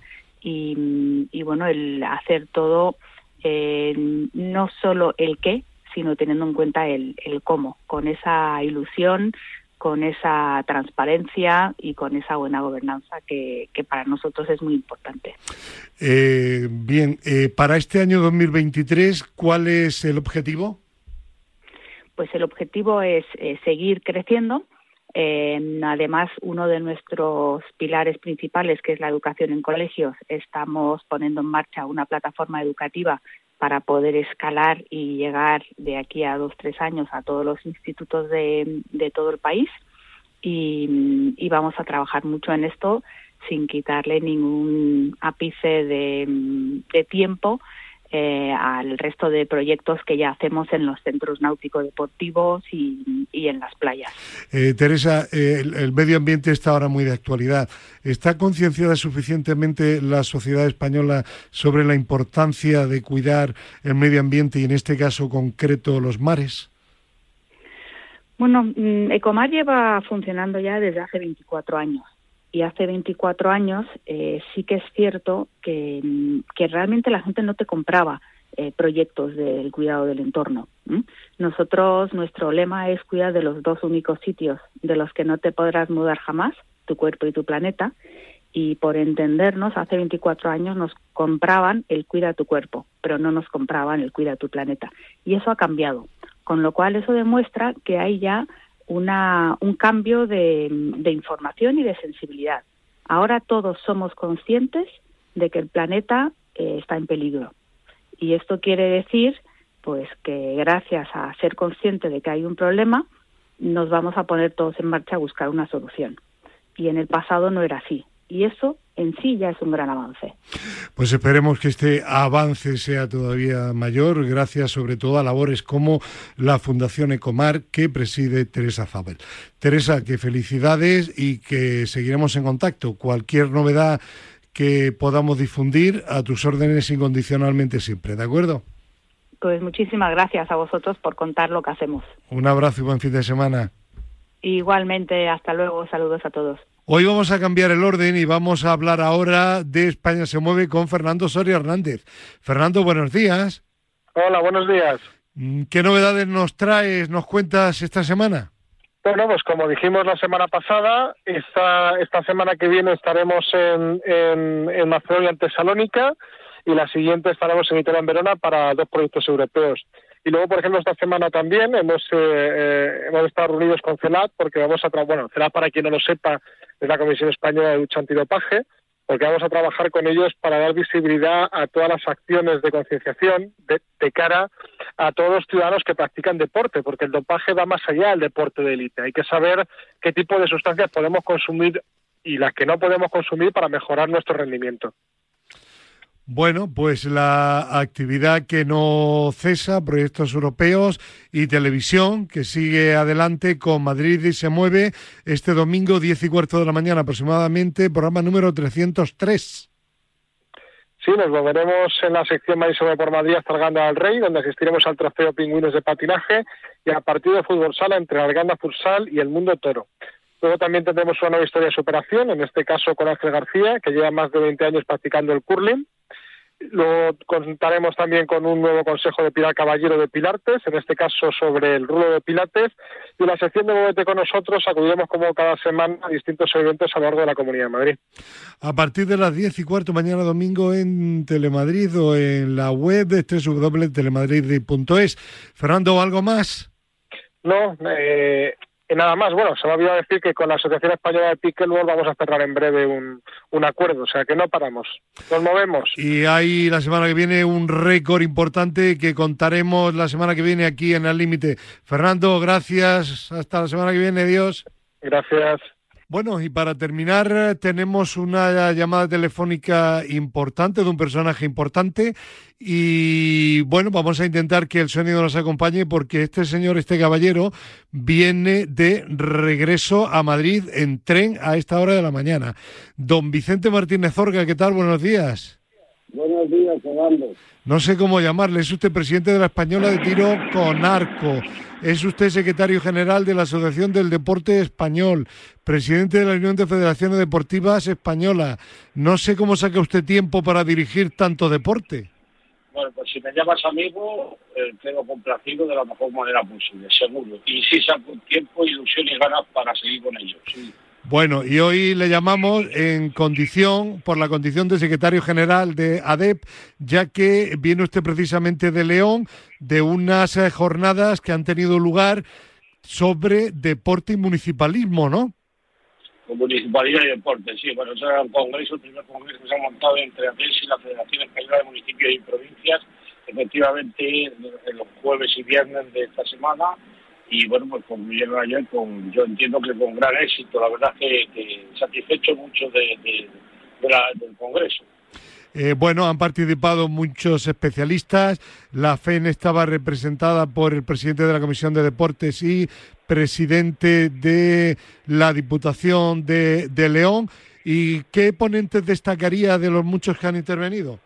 y, y, bueno, el hacer todo, eh, no solo el qué, sino teniendo en cuenta el, el cómo, con esa ilusión, con esa transparencia y con esa buena gobernanza que, que para nosotros es muy importante. Eh, bien, eh, para este año 2023, ¿cuál es el objetivo? Pues el objetivo es eh, seguir creciendo. Eh, además, uno de nuestros pilares principales, que es la educación en colegios, estamos poniendo en marcha una plataforma educativa para poder escalar y llegar de aquí a dos, tres años a todos los institutos de, todo el país. Y, vamos a trabajar mucho en esto sin quitarle ningún ápice de tiempo eh, al resto de proyectos que ya hacemos en los centros náuticos deportivos y, y en las playas. Eh, Teresa, eh, el, el, medio ambiente está ahora muy de actualidad. ¿Está concienciada suficientemente la sociedad española sobre la importancia de cuidar el medio ambiente y en este caso concreto los mares? Bueno, mm, Ecomar lleva funcionando ya desde hace 24 años y hace 24 años eh, sí que es cierto que, que, realmente la gente no te compraba eh, proyectos del cuidado del entorno. Nosotros, nuestro lema es cuidar de los dos únicos sitios de los que no te podrás mudar jamás, tu cuerpo y tu planeta, y por entendernos, hace 24 años nos compraban el cuida tu cuerpo, pero no nos compraban el cuida tu planeta. Y eso ha cambiado, con lo cual eso demuestra que hay ya una, un cambio de, información y de sensibilidad. Ahora todos somos conscientes de que el planeta eh, está en peligro. Y esto quiere decir pues que gracias a ser consciente de que hay un problema, nos vamos a poner todos en marcha a buscar una solución. Y en el pasado no era así. Y eso en sí ya es un gran avance. Pues esperemos que este avance sea todavía mayor, gracias sobre todo a labores como la Fundación Ecomar que preside Teresa Fabel. Teresa, que felicidades y que seguiremos en contacto. Cualquier novedad que podamos difundir, a tus órdenes incondicionalmente siempre, ¿de acuerdo? Pues muchísimas gracias a vosotros por contar lo que hacemos. Un abrazo y buen fin de semana. Igualmente, hasta luego, saludos a todos. Hoy vamos a cambiar el orden y vamos a hablar ahora de España se mueve con Fernando Soria Hernández. Fernando, buenos días. Hola, buenos días. ¿Qué novedades nos traes, nos cuentas esta semana? Bueno, pues como dijimos la semana pasada, esta, esta semana que viene estaremos en, en, en Macedonia, en Tesalónica, y la siguiente estaremos en Italia, en Verona, para dos proyectos europeos. Y luego, por ejemplo, esta semana también hemos, eh, eh, hemos estado reunidos con CELAT, porque vamos a trabajar, bueno, CELAT, para quien no lo sepa, es la Comisión Española de Lucha Antidopaje, porque vamos a trabajar con ellos para dar visibilidad a todas las acciones de concienciación de, de, cara a todos los ciudadanos que practican deporte, porque el dopaje va más allá del deporte de élite. Hay que saber qué tipo de sustancias podemos consumir y las que no podemos consumir para mejorar nuestro rendimiento. Bueno, pues la actividad que no cesa, proyectos europeos y televisión, que sigue adelante con Madrid y se mueve este domingo, 10 y cuarto de la mañana aproximadamente, programa número 303. Sí, nos moveremos en la sección Madrid por Madrid hasta Arganda del Rey, donde asistiremos al trofeo Pingüinos de Patinaje y al partido de fútbol sala entre Arganda Futsal y el Mundo Toro. Luego también tendremos una nueva historia de superación, en este caso con Ángel García, que lleva más de 20 años practicando el curling Lo contaremos también con un nuevo consejo de Pilar Caballero de Pilates, en este caso sobre el rulo de Pilates. Y en la sección de Movete con nosotros acudiremos como cada semana a distintos eventos a lo largo de la Comunidad de Madrid. A partir de las 10 y cuarto mañana domingo en Telemadrid o en la web de www.telemadrid.es. Fernando, ¿algo más? No, eh, nada más, bueno, se me ha olvidado decir que con la Asociación Española de Pickleball vamos a cerrar en breve un, un acuerdo, o sea que no paramos, nos movemos. Y hay la semana que viene un récord importante que contaremos la semana que viene aquí en el límite. Fernando, gracias, hasta la semana que viene, Dios. Gracias. Bueno, y para terminar, tenemos una llamada telefónica importante de un personaje importante y bueno, vamos a intentar que el sonido nos acompañe porque este señor, este caballero, viene de regreso a Madrid en tren a esta hora de la mañana. Don Vicente Martínez Zorga, ¿qué tal? Buenos días. Buenos días, Fernando. No sé cómo llamarle, es usted presidente de la Española de Tiro con Arco, es usted secretario general de la Asociación del Deporte Español, presidente de la Unión de Federaciones Deportivas Española. No sé cómo saca usted tiempo para dirigir tanto deporte. Bueno, pues si me llamas amigo, eh, tengo complacido de la mejor manera posible, seguro. Y sí saco tiempo, ilusión y ganas para seguir con ellos. Sí. Bueno, y hoy le llamamos en condición, por la condición de secretario general de ADEP, ya que viene usted precisamente de León, de unas eh, jornadas que han tenido lugar sobre deporte y municipalismo, ¿no? Municipalidad y deporte, sí. Bueno, eso era un congreso, el primer congreso que se ha montado entre ADEP y la Federación Española de Municipios y Provincias, efectivamente en los jueves y viernes de esta semana y bueno, pues concluyeron ayer con, yo entiendo que con gran éxito, la verdad que, satisfecho mucho de la, del Congreso. Eh, bueno, han participado muchos especialistas. La FEN estaba representada por el presidente de la Comisión de Deportes y presidente de la Diputación de, de León. ¿Y qué ponentes destacaría de los muchos que han intervenido?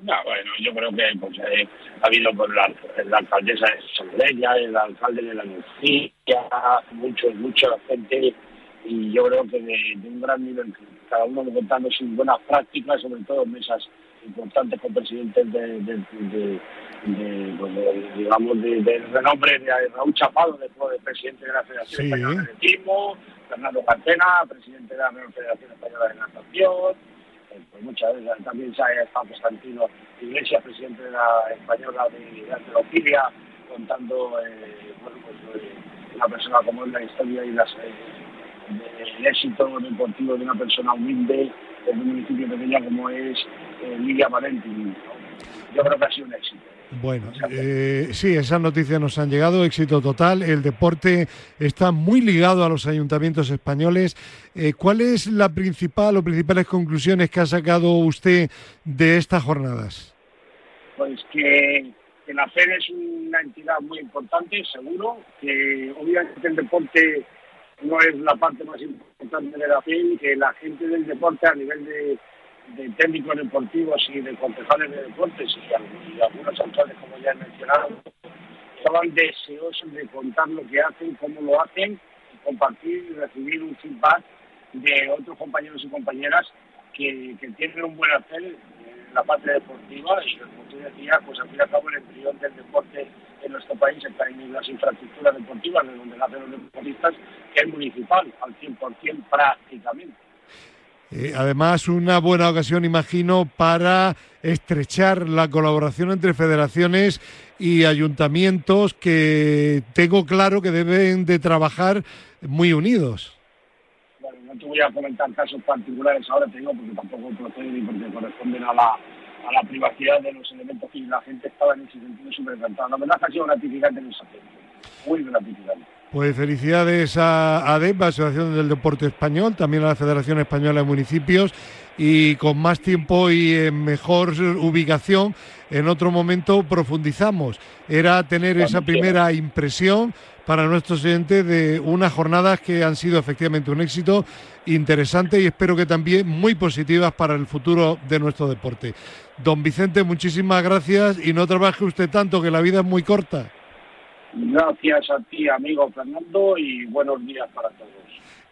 No, bueno, yo creo que pues, eh, ha habido pues, la, la, alcaldesa de Soleña, el alcalde de la Nucía, mucho, mucha gente, y yo creo que de, de, un gran nivel, cada uno contando sus buenas prácticas, sobre todo mesas importantes con presidentes de, de, de, de pues, digamos, de, renombre de Raúl Chapado, de, de presidente de la Federación sí. Española de Atletismo, Fernando Cartena, presidente de la Federación Española de Natación, pues muchas veces también se ha estado Constantino Iglesias, presidente de la española de, de Antelopilia, contando eh, pues, eh, una persona como es la historia y las, eh, el éxito deportivo de una persona humilde en un municipio pequeño como es Lidia Valentín. Yo creo que ha sido un éxito. Bueno, eh, sí, esas noticias nos han llegado, éxito total. El deporte está muy ligado a los ayuntamientos españoles. Eh, ¿Cuál es la principal o principales conclusiones que ha sacado usted de estas jornadas? Pues que, la FED es una entidad muy importante, seguro, que obviamente el deporte no es la parte más importante de la FED, que la gente del deporte a nivel de de técnicos deportivos y de concejales de deportes y, algunos alcaldes, como ya he mencionado, estaban deseosos de contar lo que hacen, cómo lo hacen, compartir y recibir un feedback de otros compañeros y compañeras que, que tienen un buen hacer en la parte deportiva y como tú decías, pues al fin y al cabo el embrión del deporte en nuestro país está en las infraestructuras deportivas de donde nacen los deportistas, que es municipal al 100% prácticamente. Eh, además, una buena ocasión, imagino, para estrechar la colaboración entre federaciones y ayuntamientos que tengo claro que deben de trabajar muy unidos. Bueno, no te voy a comentar casos particulares ahora, te digo, porque tampoco procede ni porque corresponden a la, a la privacidad de los elementos y la gente estaba en ese sentido súper encantada. La verdad que ha sido gratificante en ese muy gratificante. Pues felicidades a ADEP, Asociación del Deporte Español, también a la Federación Española de Municipios y con más tiempo y en mejor ubicación, en otro momento profundizamos. Era tener esa primera impresión para nuestros oyentes de unas jornadas que han sido efectivamente un éxito interesante y espero que también muy positivas para el futuro de nuestro deporte. Don Vicente, muchísimas gracias y no trabaje usted tanto, que la vida es muy corta. Gracias a ti, amigo Fernando, y buenos días para todos.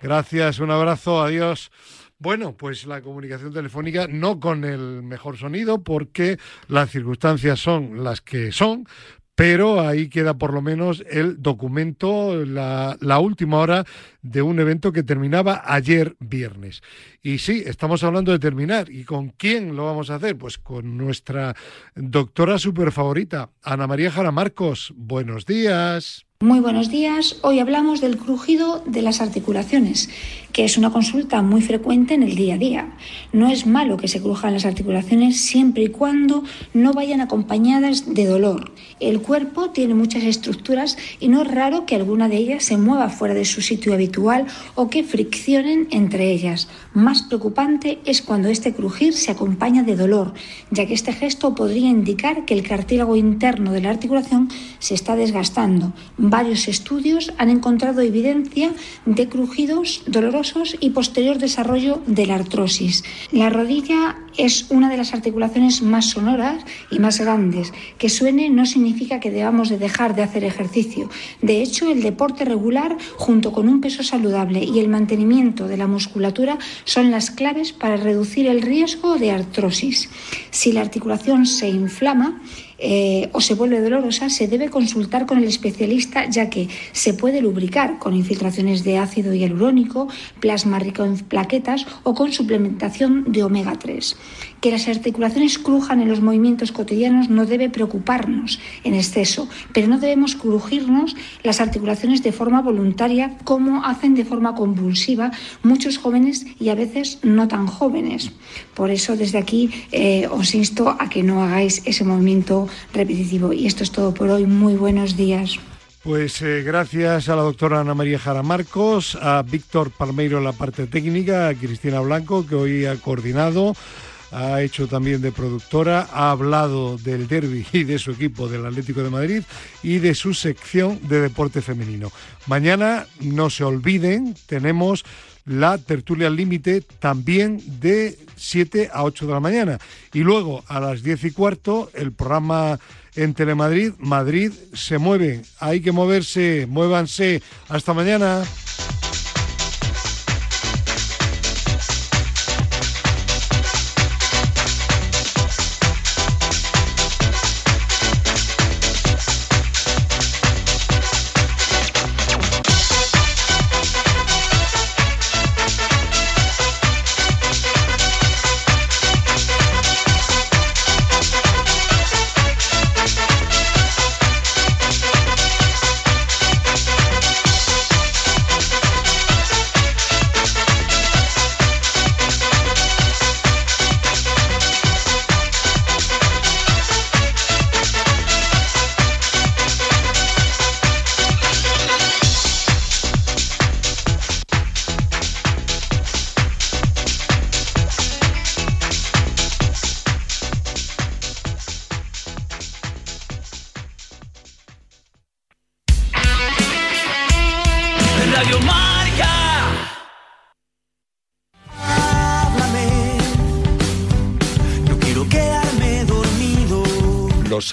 Gracias, un abrazo, adiós. Bueno, pues la comunicación telefónica no con el mejor sonido porque las circunstancias son las que son, pero ahí queda por lo menos el documento, la, la, última hora de un evento que terminaba ayer viernes. Y sí, estamos hablando de terminar. ¿Y con quién lo vamos a hacer? Pues con nuestra doctora super favorita, Ana María Jara Marcos. Buenos días. Muy buenos días. Hoy hablamos del crujido de las articulaciones, que es una consulta muy frecuente en el día a día. No es malo que se crujan las articulaciones siempre y cuando no vayan acompañadas de dolor. El cuerpo tiene muchas estructuras y no es raro que alguna de ellas se mueva fuera de su sitio habitual o que friccionen entre ellas. Más preocupante es cuando este crujir se acompaña de dolor, ya que este gesto podría indicar que el cartílago interno de la articulación se está desgastando Varios estudios han encontrado evidencia de crujidos dolorosos y posterior desarrollo de la artrosis. La rodilla es una de las articulaciones más sonoras y más grandes. Que suene no significa que debamos de dejar de hacer ejercicio. De hecho, el deporte regular, junto con un peso saludable y el mantenimiento de la musculatura, son las claves para reducir el riesgo de artrosis. Si la articulación se inflama, eh, o se vuelve dolorosa, se debe consultar con el especialista ya que se puede lubricar con infiltraciones de ácido hialurónico, plasma rico en plaquetas o con suplementación de omega 3. Que las articulaciones crujan en los movimientos cotidianos no debe preocuparnos en exceso, pero no debemos crujirnos las articulaciones de forma voluntaria como hacen de forma convulsiva muchos jóvenes y a veces no tan jóvenes. Por eso desde aquí eh, os insto a que no hagáis ese movimiento repetitivo. Y esto es todo por hoy. Muy buenos días. Pues eh, gracias a la doctora Ana María Jara Marcos, a Víctor Palmeiro en la parte técnica, a Cristina Blanco, que hoy ha coordinado, ha hecho también de productora, ha hablado del derby y de su equipo del Atlético de Madrid y de su sección de deporte femenino. Mañana, no se olviden, tenemos la tertulia límite también de 7 a 8 de la mañana. Y luego a las 10 y cuarto el programa en Telemadrid, Madrid se mueve, hay que moverse, muévanse. Hasta mañana.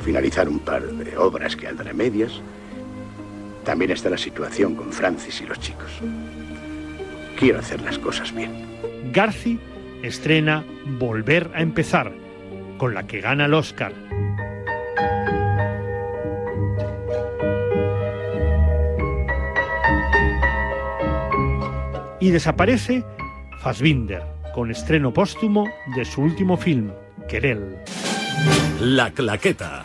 finalizar un par de obras que andan a medias. También está la situación con Francis y los chicos. Quiero hacer las cosas bien. Garci estrena Volver a empezar, con la que gana el Oscar. Y desaparece Fassbinder, con estreno póstumo de su último film, Querel. La Claqueta.